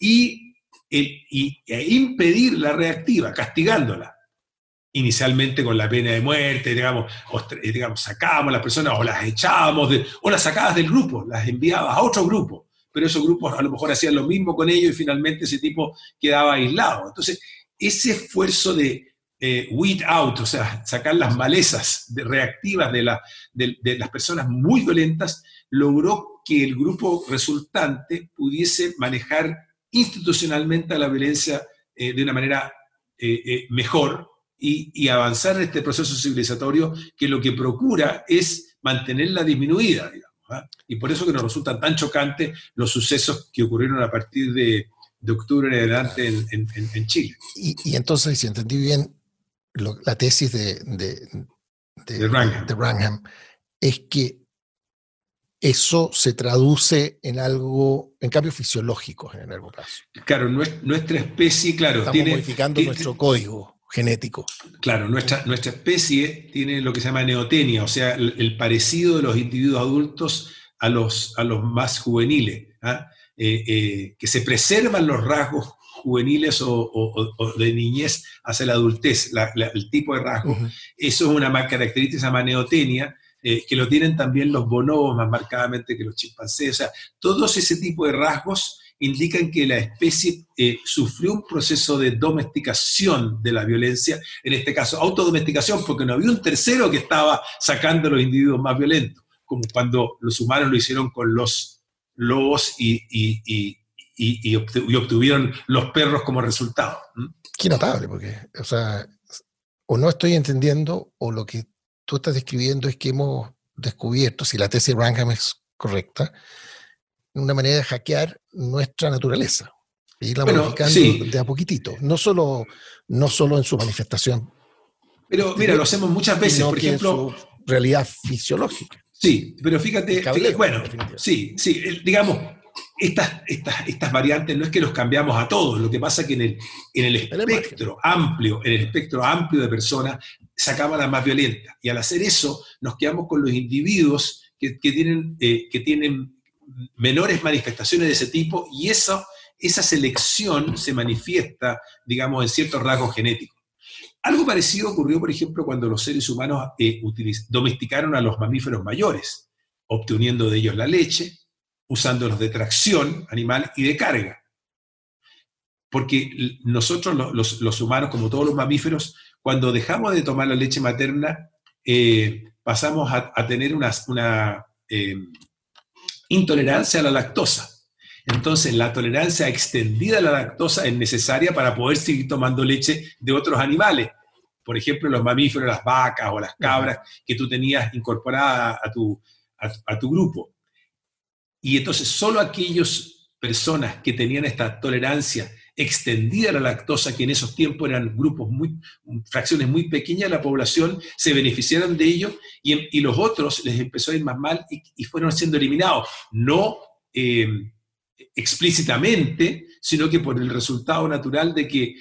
y, e impedir la reactiva, castigándola. Inicialmente con la pena de muerte, digamos, eh, sacábamos a las personas o las echábamos, o las sacabas del grupo, las enviabas a otro grupo, pero esos grupos a lo mejor hacían lo mismo con ellos y finalmente ese tipo quedaba aislado. Entonces, ese esfuerzo de, eh, weed out, o sea, sacar las malezas reactivas de, las personas muy violentas, logró que el grupo resultante pudiese manejar institucionalmente a la violencia eh, de una manera eh, mejor y, avanzar en este proceso civilizatorio que lo que procura es mantenerla disminuida, ¿ah? Y por eso que nos resultan tan chocantes los sucesos que ocurrieron a partir de, octubre en adelante en, Chile. Y, y, entonces, si entendí bien, la tesis de, de, de, es que eso se traduce en algo, en cambios fisiológicos en el largo plazo. Claro, nuestra especie, claro, Estamos modificando nuestro código genético. Claro, nuestra, nuestra especie tiene lo que se llama neotenia, o sea, el, parecido de los individuos adultos a los, a los más juveniles, ¿ah? eh, eh, que se preservan los rasgos juveniles o, de niñez hacia la adultez, el tipo de rasgo. Eso es una característica, se llama neotenia, eh, que lo tienen también los bonobos más marcadamente que los chimpancés. O sea, todos ese tipo de rasgos indican que la especie eh, sufrió un proceso de domesticación de la violencia, en este caso autodomesticación, porque no había un tercero que estaba sacando a los individuos más violentos, como cuando los humanos lo hicieron con los lobos y, y, obtuvieron los perros como resultado. Qué notable, porque, o sea, o no estoy entendiendo, o lo que tú estás describiendo es que hemos descubierto, si la tesis de Rangham es correcta, una manera de hackear nuestra naturaleza. Y irla modificando de a poquitito, no solo, no solo en su manifestación. Pero mira, lo hacemos muchas veces, por ejemplo. realidad fisiológica. Sí, pero fíjate, bueno, sí, sí, digamos, estas, estas, estas, variantes no es que los cambiamos a todos, lo que pasa es que en el, en el espectro amplio, en el espectro amplio de personas, sacamos las más violentas. Y al hacer eso, nos quedamos con los individuos que, que tienen, eh, que tienen menores manifestaciones de ese tipo y eso, esa selección se manifiesta, digamos, en ciertos rasgos genéticos. Algo parecido ocurrió, por ejemplo, cuando los seres humanos eh, domesticaron a los mamíferos mayores, obteniendo de ellos la leche, usándolos de tracción animal y de carga. Porque nosotros, los, humanos, como todos los mamíferos, cuando dejamos de tomar la leche materna, eh, pasamos a, tener una, una eh, intolerancia a la lactosa. Entonces, la tolerancia extendida a la lactosa es necesaria para poder seguir tomando leche de otros animales. Por ejemplo, los mamíferos, las vacas o las cabras que tú tenías incorporadas a tu, a, tu grupo. Y entonces, solo aquellas personas que tenían esta tolerancia extendida a la lactosa, que en esos tiempos eran grupos muy, fracciones muy pequeñas de la población, se beneficiaron de ello y, los otros les empezó a ir más mal y, fueron siendo eliminados. No eh, explícitamente, sino que por el resultado natural de que,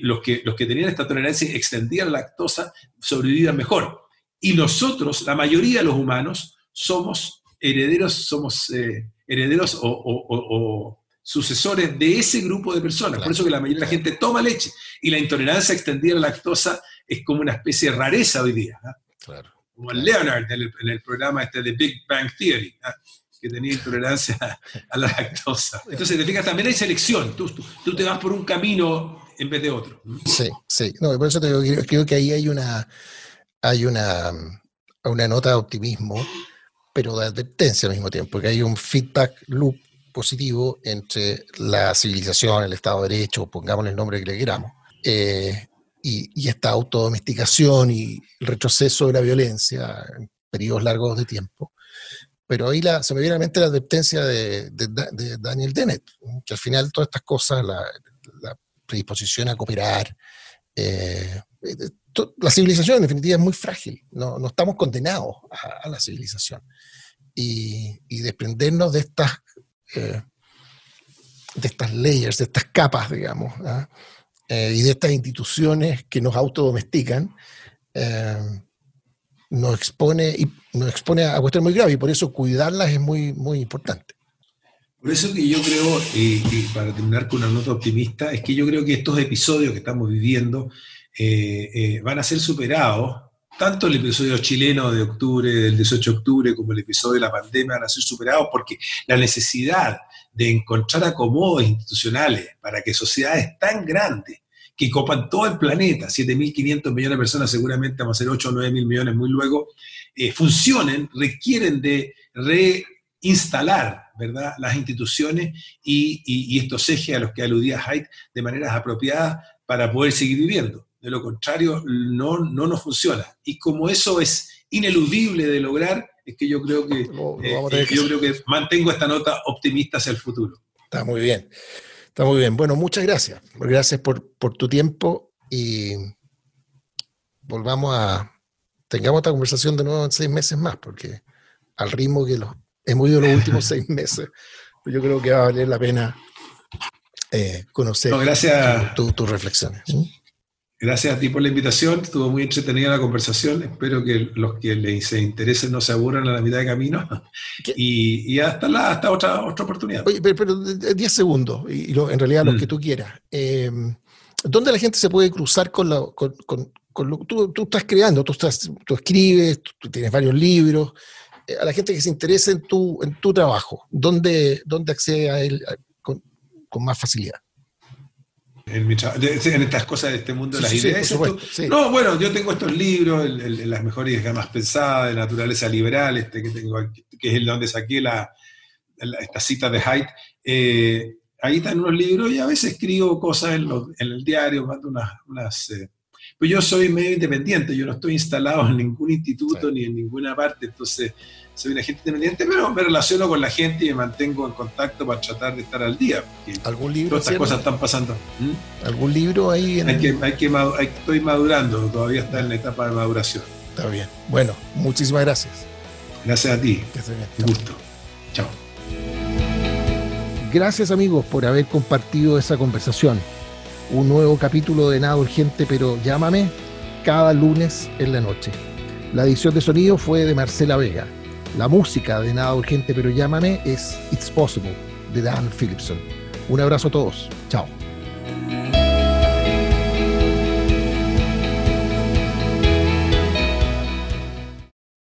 los, que los que tenían esta tolerancia extendida a la lactosa sobrevivían mejor. Y nosotros, la mayoría de los humanos, somos herederos, somos eh, herederos o, sucesores de ese grupo de personas. Por eso que la mayoría de la gente toma leche. Y la intolerancia extendida a la lactosa es como una especie de rareza hoy día. Claro. Como Leonard en el, programa este de Big Bang Theory que tenía intolerancia a la lactosa. Entonces, te fijas, también hay selección. Tú, tú, te vas por un camino en vez de otro. Sí, sí. No, por eso te digo, creo que ahí hay una, hay una, una nota de optimismo, pero de advertencia al mismo tiempo, que hay un feedback loop positivo entre la civilización, el Estado de Derecho, pongamos el nombre que le queramos, eh, y, esta autodomesticación y el retroceso de la violencia en periodos largos de tiempo, pero ahí la, se me viene a la mente la advertencia de, Daniel Dennett, que al final todas estas cosas, la, predisposición a cooperar, eh, la civilización en definitiva es muy frágil, no estamos condenados a, la civilización. Y, desprendernos de estas, eh, de estas layers, de estas capas, digamos, ¿ah? eh, y de estas instituciones que nos autodomestican, nos expone, y nos expone a cuestiones muy graves y por eso cuidarlas es muy, muy importante. Por eso que yo creo, y, para terminar con una nota optimista, es que yo creo que estos episodios que estamos viviendo eh, eh, van a ser superados, tanto el episodio chileno de octubre, del 18 de octubre, como el episodio de la pandemia van a ser superados porque la necesidad de encontrar acomodos institucionales para que sociedades tan grandes que copan todo el planeta, 7.500 millones de personas, seguramente vamos a ser 8 o 9.000 millones muy luego, eh, funcionen, requieren de reinstalar ¿verdad? las instituciones y, estos ejes a los que aludía Haidt de maneras apropiadas para poder seguir viviendo. De lo contrario, no, no nos funciona. Y como eso es ineludible de lograr, es que yo creo que, eh, yo creo que mantengo esta nota optimista hacia el futuro. Está muy bien. Está muy bien. Bueno, muchas gracias. Gracias por, tu tiempo y volvamos a, tengamos esta conversación de nuevo en seis meses más, porque al ritmo que los, hemos ido los últimos seis meses, yo creo que va a valer la pena eh, conocer tus reflexiones. Gracias a ti por la invitación, estuvo muy entretenida la conversación, espero que los que les interesen no se aburran a la mitad de camino y, hasta, la, hasta otra, otra oportunidad. Oye, pero 10 segundos, y en realidad lo mm. que tú quieras. Em, ¿Dónde la gente se puede cruzar con, la, con, lo que tú, estás creando? Tú, estás, tú escribes, tú tienes varios libros. Eh, a la gente que se interese en tu, en tu trabajo, ¿dónde, dónde accede a él con, con más facilidad? En, estas cosas de este mundo de las ideas. no, bueno, yo tengo estos libros, las mejores gamas pensadas de naturaleza liberal, este que tengo que es el donde saqué la, esta cita de Haidt. Eh, ahí están unos libros y a veces escribo cosas en, el diario, mando unas... unas eh, pues yo soy medio independiente, yo no estoy instalado en ningún instituto ni en ninguna parte, entonces soy una gente independiente, pero me relaciono con la gente y me mantengo en contacto para tratar de estar al día. ¿Algún libro? Todas estas cosas están pasando. ¿Mm? ¿Algún libro ahí? En hay que, hay que estoy madurando, todavía está en la etapa de maduración. Está bien. Bueno, muchísimas gracias. Gracias a ti. Un gusto. Chao. Gracias amigos por haber compartido esa conversación. Un nuevo capítulo de Nada Urgente, pero llámame cada lunes en la noche. La edición de sonido fue de Marcela Vega. La música de Nada Urgente pero Llámame es It's Possible de Dan Philipson. Un abrazo a todos. Chao.